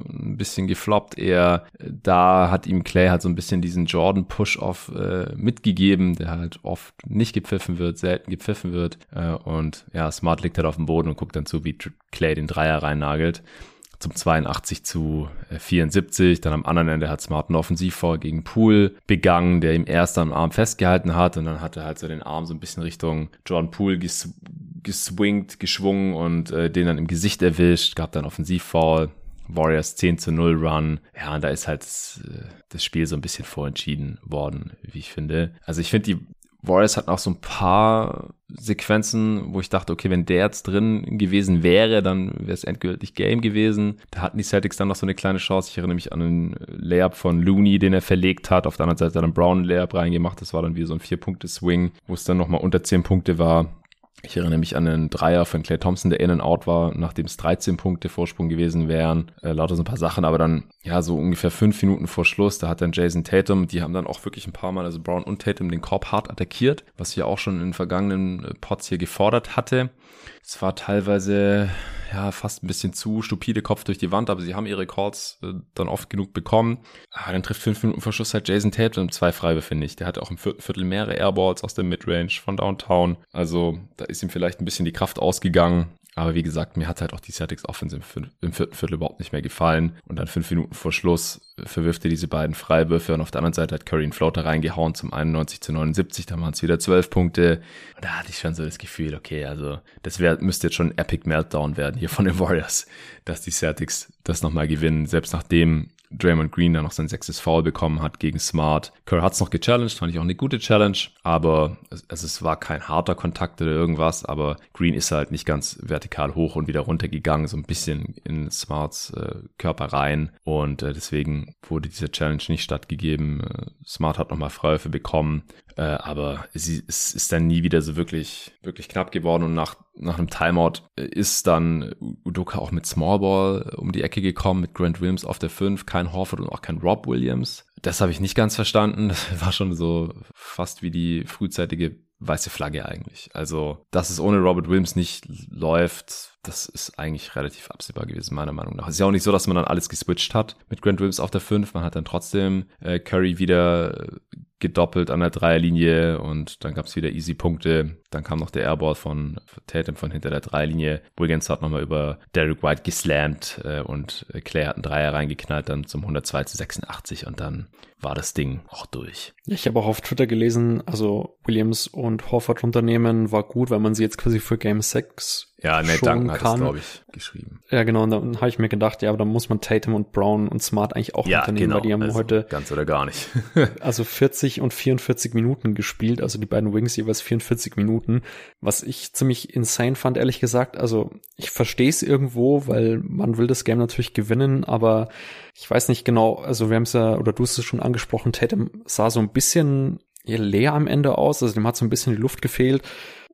ein bisschen gefloppt eher. Da hat ihm Clay halt so ein bisschen diesen Jordan Push-Off äh, mitgegeben, der halt oft nicht gepfiffen wird, selten gepfiffen wird. Äh, und ja, Smart liegt halt auf dem Boden und guckt dann zu, wie Clay den Dreier reinnagelt zum 82 zu 74. Äh, dann am anderen Ende hat Smart einen Offensivfall gegen Poole begangen, der ihm erst am Arm festgehalten hat und dann hat er halt so den Arm so ein bisschen Richtung Jordan Poole ges geswingt, geschwungen und äh, den dann im Gesicht erwischt, gab dann Offensivfall. Warriors 10 zu 0 Run. Ja, und da ist halt das, äh, das Spiel so ein bisschen vorentschieden worden, wie ich finde. Also ich finde, die Warriors hatten auch so ein paar Sequenzen, wo ich dachte, okay, wenn der jetzt drin gewesen wäre, dann wäre es endgültig Game gewesen. Da hatten die Celtics dann noch so eine kleine Chance. Ich erinnere mich an einen Layup von Looney, den er verlegt hat. Auf der anderen Seite hat er dann Brown Layup reingemacht. Das war dann wie so ein Vier-Punkte-Swing, wo es dann nochmal unter zehn Punkte war. Ich erinnere mich an einen Dreier von Clay Thompson, der in and out war, nachdem es 13 Punkte Vorsprung gewesen wären. Äh, lauter so ein paar Sachen, aber dann, ja, so ungefähr fünf Minuten vor Schluss, da hat dann Jason Tatum, die haben dann auch wirklich ein paar Mal, also Brown und Tatum, den Korb hart attackiert, was ich ja auch schon in vergangenen äh, Pots hier gefordert hatte. Es war teilweise ja fast ein bisschen zu stupide Kopf durch die Wand, aber sie haben ihre Calls äh, dann oft genug bekommen. Ah, dann trifft fünf Minuten vor Schluss halt Jason Tatum zwei Freiwürfe, finde ich. Der hatte auch im vierten Viertel mehrere Airballs aus der Midrange von Downtown. Also da ist ihm vielleicht ein bisschen die Kraft ausgegangen. Aber wie gesagt, mir hat halt auch die Celtics Offense im, im, vierten Viertel überhaupt nicht mehr gefallen. Und dann fünf Minuten vor Schluss verwirft er diese beiden Freiwürfe und auf der anderen Seite hat Curry einen Floater reingehauen zum 91 zu 79. Da waren es wieder zwölf Punkte. Und da hatte ich schon so das Gefühl, okay, also das wär, müsste jetzt schon ein Epic Meltdown werden hier von den [laughs] Warriors, dass die Celtics das nochmal gewinnen. Selbst nachdem Draymond Green dann noch sein sechstes Foul bekommen hat gegen Smart. Curry hat es noch gechallenged, fand ich auch eine gute Challenge, aber es, es war kein harter Kontakt oder irgendwas, aber Green ist halt nicht ganz vertikal hoch und wieder runter gegangen, so ein bisschen in Smarts äh, Körper rein und äh, deswegen wurde diese Challenge nicht stattgegeben. Äh, Smart hat nochmal Freiwürfe bekommen, äh, aber sie, es ist dann nie wieder so wirklich, wirklich knapp geworden und nach, nach einem Timeout ist dann Udoka auch mit Smallball um die Ecke gekommen, mit Grant Williams auf der 5, kein Horford und auch kein Rob Williams. Das habe ich nicht ganz verstanden. [laughs] Das war schon so fast wie die frühzeitige weiße Flagge eigentlich. Also, dass es ohne Robert Williams nicht läuft, das ist eigentlich relativ absehbar gewesen, meiner Meinung nach. Es ist ja auch nicht so, dass man dann alles geswitcht hat mit Grant Williams auf der 5. Man hat dann trotzdem äh, Curry wieder gedoppelt an der Dreierlinie und dann gab es wieder easy Punkte. Dann kam noch der Airball von Tatum von hinter der Dreierlinie. Wiggins hat nochmal über Derek White geslammt äh, und Clay hat einen Dreier reingeknallt, dann zum 102 zu 86 und dann war das Ding auch durch. Ich habe auch auf Twitter gelesen, also Williams und Horford Unternehmen war gut, weil man sie jetzt quasi für Game 6 ja, Nate Duncan hat es, glaube ich, geschrieben. Ja, genau. Und dann habe ich mir gedacht, ja, aber dann muss man Tatum und Brown und Smart eigentlich auch ja, unternehmen, genau. weil die haben also heute ganz oder gar nicht. [laughs] also 40 und 44 Minuten gespielt, also die beiden Wings jeweils 44 Minuten, was ich ziemlich insane fand, ehrlich gesagt. Also ich verstehe es irgendwo, weil man will das Game natürlich gewinnen, aber ich weiß nicht genau, also wir haben es ja, oder du hast es schon angesprochen, Tatum sah so ein bisschen leer am Ende aus, also dem hat so ein bisschen die Luft gefehlt.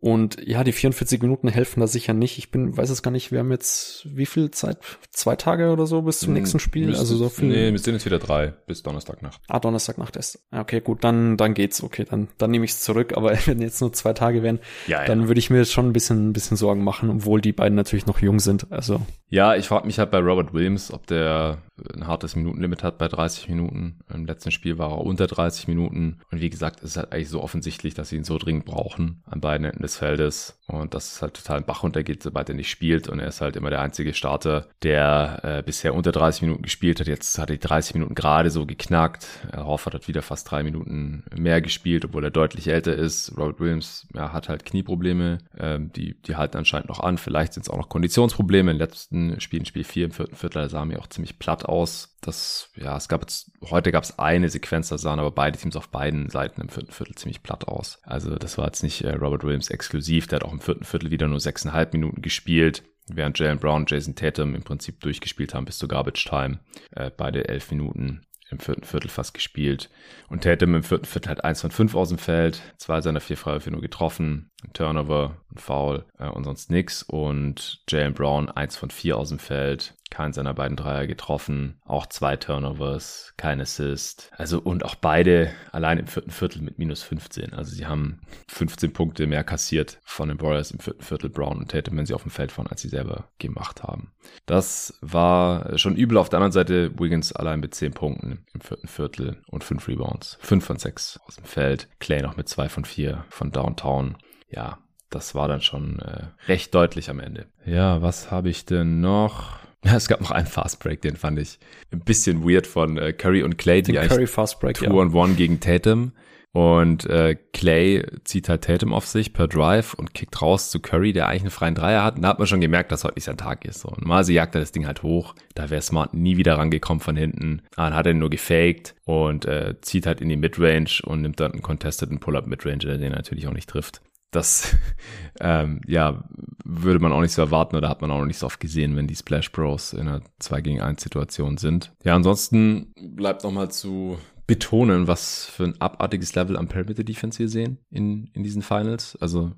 Und ja, die 44 Minuten helfen da sicher nicht. Ich bin, weiß es gar nicht, wir haben jetzt wie viel Zeit? Zwei Tage oder so bis zum nächsten Spiel? Müsste, also so viel. Nee, wir sind jetzt wieder drei bis Donnerstagnacht. Ah, Donnerstagnacht ist. Okay, gut, dann, dann geht's. Okay, dann, dann nehme ich es zurück. Aber [laughs] wenn jetzt nur zwei Tage wären, Ja, dann ja. würde ich mir jetzt schon ein bisschen, ein bisschen Sorgen machen, obwohl die beiden natürlich noch jung sind. Also, Ja, ich frage mich halt bei Robert Williams, ob der ein hartes Minutenlimit hat bei 30 Minuten. Im letzten Spiel war er unter 30 Minuten. Und wie gesagt, es ist halt eigentlich so offensichtlich, dass sie ihn so dringend brauchen an beiden Enden des Feldes. Und dass es halt total im Bach runtergeht, sobald er nicht spielt. Und er ist halt immer der einzige Starter, der äh, bisher unter 30 Minuten gespielt hat. Jetzt hat er die 30 Minuten gerade so geknackt. Äh, Horford hat wieder fast drei Minuten mehr gespielt, obwohl er deutlich älter ist. Robert Williams ja, hat halt Knieprobleme. Ähm, die, die halten anscheinend noch an. Vielleicht sind es auch noch Konditionsprobleme. Im letzten Spiel, in Spiel 4, im vierten Viertel, sah mir auch ziemlich platt aus. Das, ja, es gab jetzt, heute gab es eine Sequenz, da sahen aber beide Teams auf beiden Seiten im vierten Viertel ziemlich platt aus. Also das war jetzt nicht äh, Robert Williams exklusiv, der hat auch im vierten Viertel wieder nur sechseinhalb Minuten gespielt, während Jalen Brown und Jason Tatum im Prinzip durchgespielt haben bis zur Garbage Time. Äh, beide elf Minuten im vierten Viertel fast gespielt. Und Tatum im vierten Viertel hat eins von fünf aus dem Feld, zwei seiner vier Freiwürfe nur getroffen, ein Turnover, ein Foul äh, und sonst nix. Und Jalen Brown eins von vier aus dem Feld, keinen seiner beiden Dreier getroffen, auch zwei Turnovers, kein Assist. Also und auch beide allein im vierten Viertel mit minus 15. Also sie haben 15 Punkte mehr kassiert von den Warriors im vierten Viertel Brown und Tatum, wenn sie auf dem Feld waren, als sie selber gemacht haben. Das war schon übel. Auf der anderen Seite Wiggins allein mit 10 Punkten im vierten Viertel und 5 Rebounds. 5 von 6 aus dem Feld. Clay noch mit 2 von 4 von Downtown. Ja, das war dann schon äh, recht deutlich am Ende. Ja, was habe ich denn noch? Ja, [laughs] es gab noch einen Fast Break, den fand ich ein bisschen weird von äh, Curry und Clay, die den eigentlich Curry Fast Break, Two ja. on One gegen Tatum. Und äh, Clay zieht halt Tatum auf sich per Drive und kickt raus zu Curry, der eigentlich einen freien Dreier hat. Und da hat man schon gemerkt, dass heute nicht sein Tag ist. So. Normalerweise jagt er das Ding halt hoch. Da wäre Smart nie wieder rangekommen von hinten. Aber dann hat er ihn nur gefaked und äh, zieht halt in die Midrange und nimmt dann einen contesteten Pull-Up Midrange, der den natürlich auch nicht trifft. Das [laughs] ähm, ja, würde man auch nicht so erwarten oder hat man auch noch nicht so oft gesehen, wenn die Splash Bros in einer 2 gegen 1 Situation sind. Ja, ansonsten bleibt nochmal zu betonen, was für ein abartiges Level am Perimeter Defense wir sehen in, in diesen Finals. Also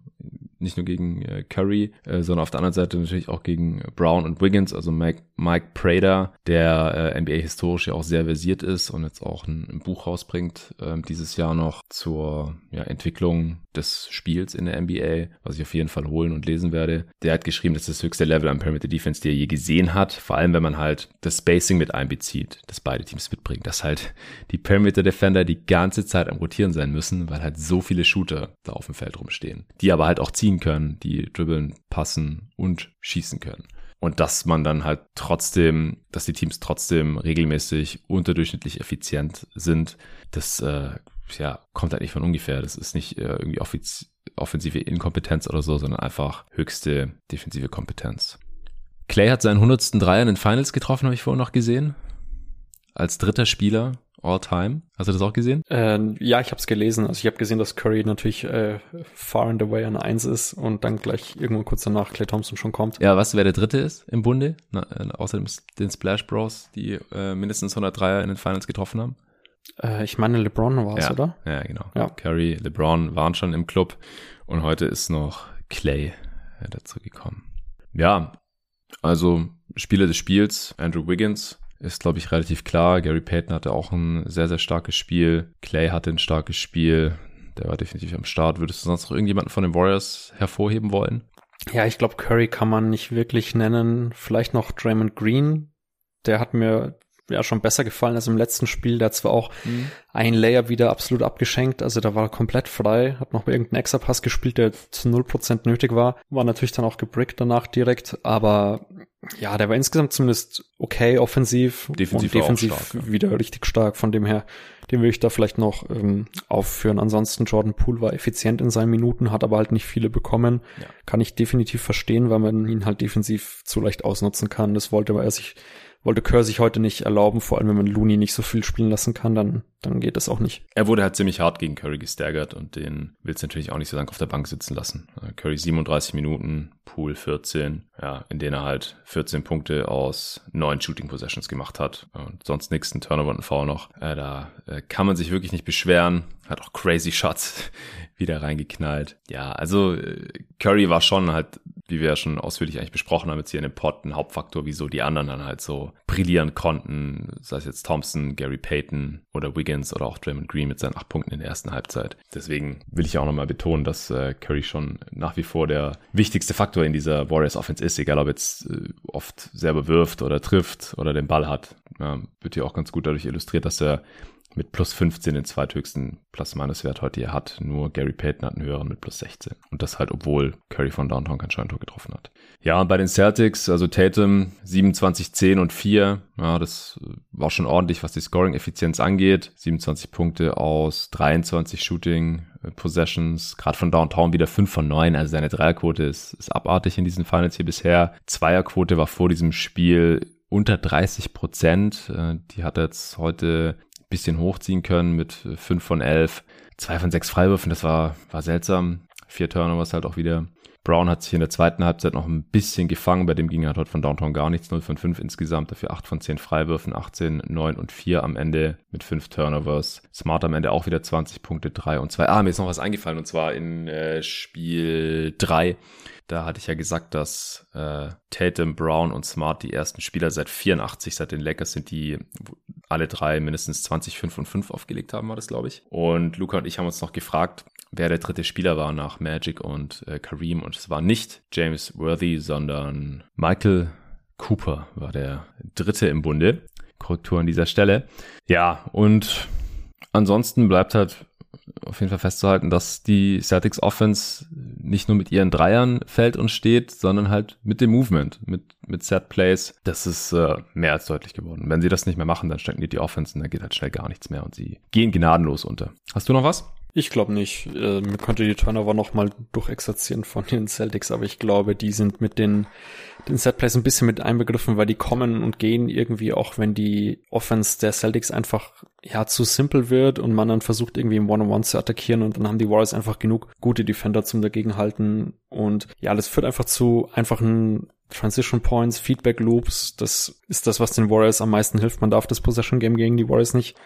nicht nur gegen äh, Curry, äh, sondern auf der anderen Seite natürlich auch gegen Brown und Wiggins, also Mike, Mike Prater, der äh, NBA historisch ja auch sehr versiert ist und jetzt auch ein, ein Buch rausbringt äh, dieses Jahr noch zur ja, Entwicklung des Spiels in der NBA, was ich auf jeden Fall holen und lesen werde. Der hat geschrieben, das ist das höchste Level am Perimeter Defense, die er je gesehen hat, vor allem wenn man halt das Spacing mit einbezieht, das beide Teams mitbringen, dass halt die Perimeter Defender die ganze Zeit am Rotieren sein müssen, weil halt so viele Shooter da auf dem Feld rumstehen, die aber halt auch ziehen können, die dribbeln, passen und schießen können. Und dass man dann halt trotzdem, dass die Teams trotzdem regelmäßig unterdurchschnittlich effizient sind, das äh, ja, kommt halt nicht von ungefähr. Das ist nicht äh, irgendwie offensive Inkompetenz oder so, sondern einfach höchste defensive Kompetenz. Clay hat seinen 100. Dreier in den Finals getroffen, habe ich vorhin noch gesehen. Als dritter Spieler all time. Hast du das auch gesehen? Äh, ja, ich habe es gelesen. Also ich habe gesehen, dass Curry natürlich äh, far and away an 1 ist und dann gleich irgendwann kurz danach Clay Thompson schon kommt. Ja, weißt du, wer der dritte ist im Bunde? Na, äh, außer den Splash Bros, die äh, mindestens 103er in den Finals getroffen haben. Äh, ich meine, LeBron war es, ja. oder? Ja, genau. Ja. Curry, LeBron waren schon im Club und heute ist noch Clay äh, dazu gekommen. Ja, also Spieler des Spiels, Andrew Wiggins, ist, glaube ich, relativ klar. Gary Payton hatte auch ein sehr, sehr starkes Spiel. Clay hatte ein starkes Spiel. Der war definitiv am Start. Würdest du sonst noch irgendjemanden von den Warriors hervorheben wollen? Ja, ich glaube, Curry kann man nicht wirklich nennen. Vielleicht noch Draymond Green. Der hat mir ja schon besser gefallen als im letzten Spiel. Der hat zwar auch mhm. ein Layer wieder absolut abgeschenkt, also da war er komplett frei, hat noch irgendeinen Extra-Pass gespielt, der zu 0% nötig war. War natürlich dann auch gebrickt danach direkt, aber ja, der war insgesamt zumindest okay offensiv defensiv und defensiv stark, ja. wieder richtig stark. Von dem her, den will ich da vielleicht noch ähm, aufführen. Ansonsten Jordan Poole war effizient in seinen Minuten, hat aber halt nicht viele bekommen. Ja. Kann ich definitiv verstehen, weil man ihn halt defensiv zu leicht ausnutzen kann. Das wollte er sich wollte Kerr sich heute nicht erlauben, vor allem wenn man Looney nicht so viel spielen lassen kann, dann, dann geht das auch nicht. Er wurde halt ziemlich hart gegen Curry gestärkert und den willst du natürlich auch nicht so lange auf der Bank sitzen lassen. Äh, Curry 37 Minuten, Pool 14, ja, in denen er halt 14 Punkte aus neun Shooting Possessions gemacht hat und sonst nichts, ein Turnover und ein Foul noch. Äh, da äh, kann man sich wirklich nicht beschweren. Hat auch crazy Shots [laughs] wieder reingeknallt. Ja, also äh, Curry war schon halt wie wir ja schon ausführlich eigentlich besprochen haben, jetzt hier in dem Pod ein Hauptfaktor, wieso die anderen dann halt so brillieren konnten, sei es jetzt Thompson, Gary Payton oder Wiggins oder auch Draymond Green mit seinen acht Punkten in der ersten Halbzeit. Deswegen will ich auch nochmal betonen, dass äh, Curry schon nach wie vor der wichtigste Faktor in dieser Warriors Offense ist, egal ob jetzt äh, oft selber wirft oder trifft oder den Ball hat. Ja, wird hier auch ganz gut dadurch illustriert, dass er mit plus 15 den zweithöchsten Plus-Minus-Wert heute hier hat. Nur Gary Payton hat einen höheren mit plus 16. Und das halt, obwohl Curry von Downtown kein Scheintor getroffen hat. Ja, und bei den Celtics, also Tatum 27, 10 und 4. Ja, das war schon ordentlich, was die Scoring-Effizienz angeht. 27 Punkte aus 23 Shooting äh, Possessions, gerade von Downtown wieder 5 von 9, also seine Dreierquote ist, ist abartig in diesen Finals hier bisher. Zweierquote war vor diesem Spiel unter 30 Prozent. Äh, die hat er jetzt heute bisschen hochziehen können mit 5 von 11. Zwei von sechs Freiwürfen, das war, war seltsam. Vier Turnovers halt auch wieder. Brown hat sich in der zweiten Halbzeit noch ein bisschen gefangen. Bei dem ging er dort von Downtown gar nichts. 0 von 5 insgesamt. Dafür 8 von 10 Freiwürfen. 18, 9 und 4 am Ende mit 5 Turnovers. Smart am Ende auch wieder 20 Punkte, 3 und 2. Ah, mir ist noch was eingefallen. Und zwar in äh, Spiel 3 da hatte ich ja gesagt, dass äh, Tatum, Brown und Smart die ersten Spieler seit 84, seit den Lakers sind, die alle drei mindestens 20, 5 und 5 aufgelegt haben, war das, glaube ich. Und Luca und ich haben uns noch gefragt, wer der dritte Spieler war nach Magic und äh, Kareem. Und es war nicht James Worthy, sondern Michael Cooper war der dritte im Bunde. Korrektur an dieser Stelle. Ja, und ansonsten bleibt halt auf jeden Fall festzuhalten, dass die Celtics Offense nicht nur mit ihren Dreiern fällt und steht, sondern halt mit dem Movement, mit, mit Set Plays. Das ist äh, mehr als deutlich geworden. Wenn sie das nicht mehr machen, dann stecken die Offense und dann geht halt schnell gar nichts mehr und sie gehen gnadenlos unter. Hast du noch was? Ich glaube nicht. Äh, mir könnte die Turnover noch mal durchexerzieren von den Celtics, aber ich glaube, die sind mit den, den Setplays ein bisschen mit einbegriffen, weil die kommen und gehen irgendwie auch, wenn die Offense der Celtics einfach ja zu simpel wird und man dann versucht irgendwie im One-on-One zu attackieren und dann haben die Warriors einfach genug gute Defender zum dagegenhalten und ja, das führt einfach zu einfachen Transition Points, Feedback Loops. Das ist das, was den Warriors am meisten hilft. Man darf das Possession Game gegen die Warriors nicht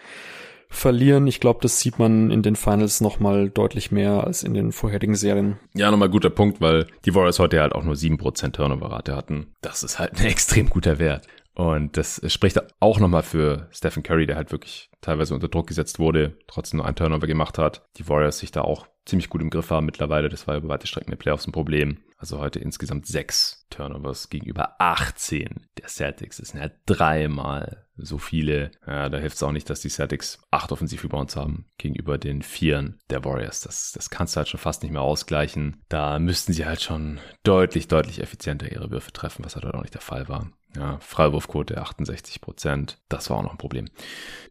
verlieren. Ich glaube, das sieht man in den Finals noch mal deutlich mehr als in den vorherigen Serien. Ja, nochmal guter Punkt, weil die Warriors heute halt auch nur 7% Turnover-Rate hatten. Das ist halt [laughs] ein extrem guter Wert. Und das spricht auch nochmal für Stephen Curry, der halt wirklich teilweise unter Druck gesetzt wurde, trotzdem nur ein Turnover gemacht hat. Die Warriors sich da auch ziemlich gut im Griff haben mittlerweile. Das war über weite Strecken der Playoffs ein Problem. Also heute insgesamt sechs Turnovers gegenüber 18 der Celtics. Das sind ja dreimal so viele. Ja, da hilft es auch nicht, dass die Celtics acht Offensiv-Rebounds haben gegenüber den Vieren der Warriors. Das, das kannst du halt schon fast nicht mehr ausgleichen. Da müssten sie halt schon deutlich, deutlich effizienter ihre Würfe treffen, was halt auch nicht der Fall war. Ja, Freiwurfquote 68 Prozent. Das war auch noch ein Problem.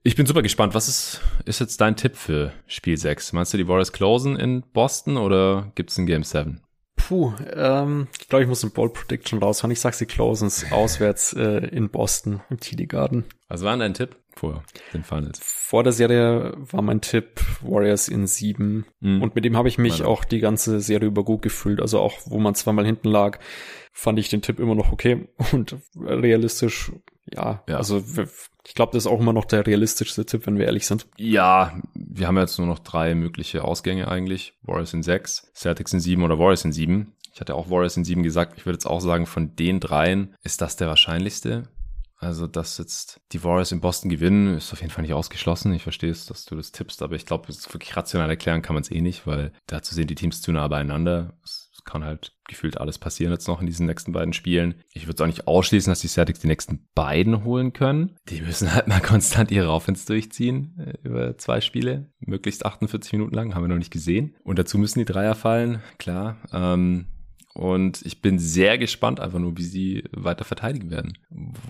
Ich bin super gespannt. Was ist, ist jetzt dein Tipp für Spiel 6? Meinst du, die Warriors closen in Boston oder gibt es ein Game 7? Puh, ähm, ich glaube, ich muss ein Bold Prediction raushauen. Ich sag, sie closen es [laughs] auswärts äh, in Boston im TD Garden. Was war denn dein Tipp vor den Finals? Vor der Serie war mein Tipp Warriors in sieben. Mhm. Und mit dem habe ich mich Meine. auch die ganze Serie über gut gefühlt. Also auch, wo man zweimal hinten lag, fand ich den Tipp immer noch okay und realistisch. Ja, ja. also ich glaube, das ist auch immer noch der realistischste Tipp, wenn wir ehrlich sind. Ja, wir haben jetzt nur noch drei mögliche Ausgänge eigentlich. Warriors in sechs, Celtics in sieben oder Warriors in sieben. Ich hatte auch Warriors in sieben gesagt. Ich würde jetzt auch sagen, von den dreien ist das der wahrscheinlichste. Also, dass jetzt die Warriors in Boston gewinnen, ist auf jeden Fall nicht ausgeschlossen. Ich verstehe es, dass du das tippst, aber ich glaube, wirklich rational erklären kann man es eh nicht, weil dazu sind die Teams zu nah beieinander. Es kann halt gefühlt alles passieren jetzt noch in diesen nächsten beiden Spielen. Ich würde es auch nicht ausschließen, dass die Celtics die nächsten beiden holen können. Die müssen halt mal [laughs] konstant ihre Offense durchziehen äh, über zwei Spiele, möglichst 48 Minuten lang, haben wir noch nicht gesehen. Und dazu müssen die Dreier fallen, klar. Ähm, und ich bin sehr gespannt einfach nur, wie sie weiter verteidigen werden.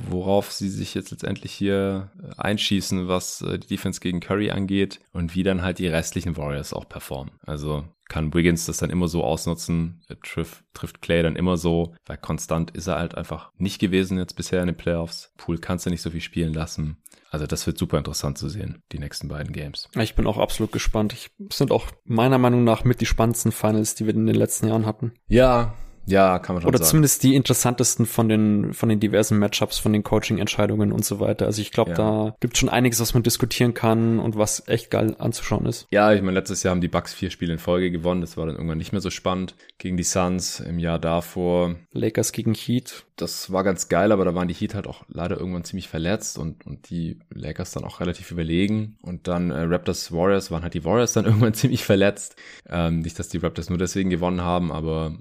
Worauf sie sich jetzt letztendlich hier einschießen, was äh, die Defense gegen Curry angeht und wie dann halt die restlichen Warriors auch performen. Also kann Wiggins das dann immer so ausnutzen, trifft, trifft Clay dann immer so, weil konstant ist er halt einfach nicht gewesen jetzt bisher in den Playoffs. Pool kannst du nicht so viel spielen lassen. Also das wird super interessant zu sehen, die nächsten beiden Games. Ich bin auch absolut gespannt. Ich sind auch meiner Meinung nach mit die spannendsten Finals, die wir in den letzten Jahren hatten. Ja, ja, kann man schon Oder sagen. zumindest die interessantesten von den, von den diversen Matchups, von den Coaching-Entscheidungen und so weiter. Also ich glaube, Ja. da gibt schon einiges, was man diskutieren kann und was echt geil anzuschauen ist. Ja, ich meine, letztes Jahr haben die Bucks vier Spiele in Folge gewonnen. Das war dann irgendwann nicht mehr so spannend. Gegen die Suns im Jahr davor. Lakers gegen Heat. Das war ganz geil, aber da waren die Heat halt auch leider irgendwann ziemlich verletzt und, und die Lakers dann auch relativ überlegen. Und dann äh, Raptors Warriors waren halt die Warriors dann [laughs] irgendwann ziemlich verletzt. Ähm, nicht, dass die Raptors nur deswegen gewonnen haben, aber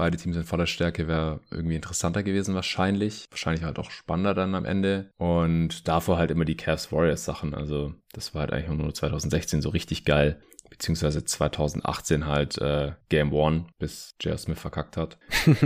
beide Teams in voller Stärke wäre irgendwie interessanter gewesen wahrscheinlich. Wahrscheinlich halt auch spannender dann am Ende. Und davor halt immer die Cavs Warriors Sachen. Also das war halt eigentlich nur 2016 so richtig geil. Beziehungsweise 2018 halt äh, Game One, bis J.R. Smith verkackt hat. [laughs]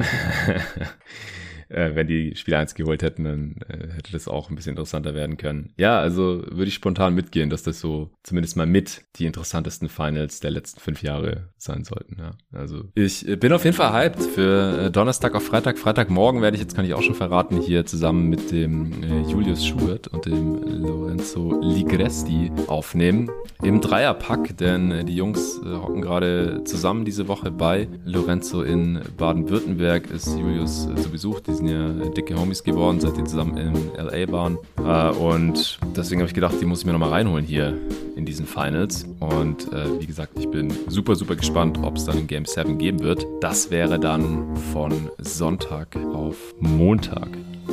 [laughs] äh, wenn die Spiel 1 geholt hätten, dann äh, hätte das auch ein bisschen interessanter werden können. Ja, also würde ich spontan mitgehen, dass das so zumindest mal mit die interessantesten Finals der letzten fünf Jahre sein sollten. Ja. Also ich äh, bin auf jeden Fall hyped für äh, Donnerstag auf Freitag. Freitagmorgen werde ich, jetzt kann ich auch schon verraten, hier zusammen mit dem äh, Julius Schubert und dem Lorenzo Ligresti aufnehmen. Im Dreierpack, denn äh, die Jungs äh, hocken gerade zusammen diese Woche bei Lorenzo in Baden-Württemberg, ist Julius äh, zu Besuch. Die sind ja äh, dicke Homies geworden, seit die zusammen in LA waren. Äh, und deswegen habe ich gedacht, die muss ich mir nochmal reinholen hier in diesen Finals. Und äh, wie gesagt, ich bin super, super gespannt, ob es dann in Game 7 geben wird. Das wäre dann von Sonntag auf Montag.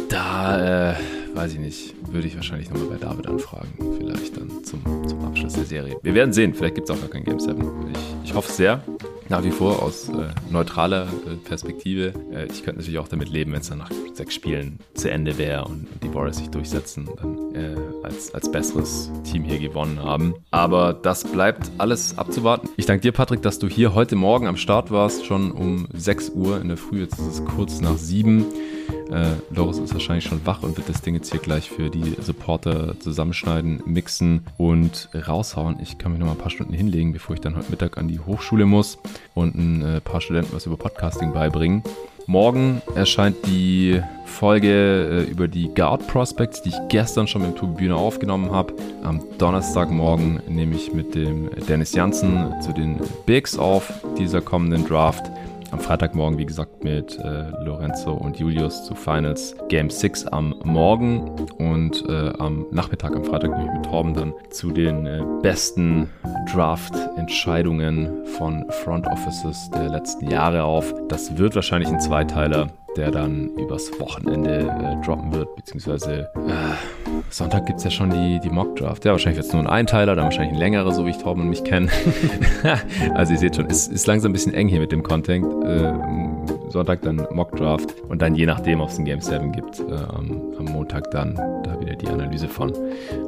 Da, äh, weiß ich nicht, würde ich wahrscheinlich nochmal bei David anfragen. Vielleicht dann zum, zum Abschluss der Serie. Wir werden sehen, vielleicht gibt es auch gar kein Game 7. Ich, ich hoffe sehr. Nach wie vor aus äh, neutraler äh, Perspektive. Äh, ich könnte natürlich auch damit leben, wenn es dann nach sechs Spielen zu Ende wäre und die Warriors sich durchsetzen und dann äh, als, als besseres Team hier gewonnen haben. Aber das bleibt alles abzuwarten. Ich danke dir, Patrick, dass du hier heute Morgen am Start warst, schon um 6 Uhr in der Früh. Jetzt ist es kurz nach 7. Äh, Loris ist wahrscheinlich schon wach und wird das Ding jetzt hier gleich für die Supporter zusammenschneiden, mixen und raushauen. Ich kann mich noch mal ein paar Stunden hinlegen, bevor ich dann heute Mittag an die Hochschule muss und ein äh, paar Studenten was über Podcasting beibringen. Morgen erscheint die Folge äh, über die Guard Prospects, die ich gestern schon mit dem Turbine aufgenommen habe. Am Donnerstagmorgen nehme ich mit dem Dennis Janssen zu den Bigs auf dieser kommenden Draft. Am Freitagmorgen, wie gesagt, mit äh, Lorenzo und Julius zu Finals Game 6 am Morgen und äh, am Nachmittag, am Freitag, nehme ich mit Torben dann zu den äh, besten Draft-Entscheidungen von Front Offices der letzten Jahre auf. Das wird wahrscheinlich ein Zweiteiler, der dann übers Wochenende äh, droppen wird, beziehungsweise äh, Sonntag gibt es ja schon die, die Mock-Draft. Ja, wahrscheinlich wird es nur ein Einteiler, dann wahrscheinlich ein längerer, so wie ich Torben und mich kenne. [laughs] also ihr seht schon, es ist langsam ein bisschen eng hier mit dem Content. Äh, Sonntag dann Mock-Draft und dann je nachdem, ob es ein Game 7 gibt, äh, am, am Montag dann da wieder die Analyse von.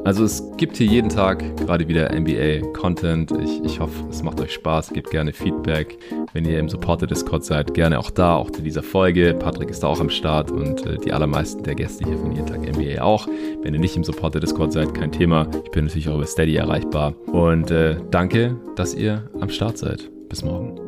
Also es gibt hier jeden Tag gerade wieder NBA-Content. Ich, ich hoffe, es macht euch Spaß. Gebt gerne Feedback. Wenn ihr im Supporter-Discord seid, gerne auch da, auch zu dieser Folge. Patrick ist da auch am Start und äh, die allermeisten der Gäste hier von jeden Tag NBA auch. Wenn ihr nicht im Supporter-Discord seid, kein Thema. Ich bin natürlich auch über Steady erreichbar. Und äh, danke, dass ihr am Start seid. Bis morgen.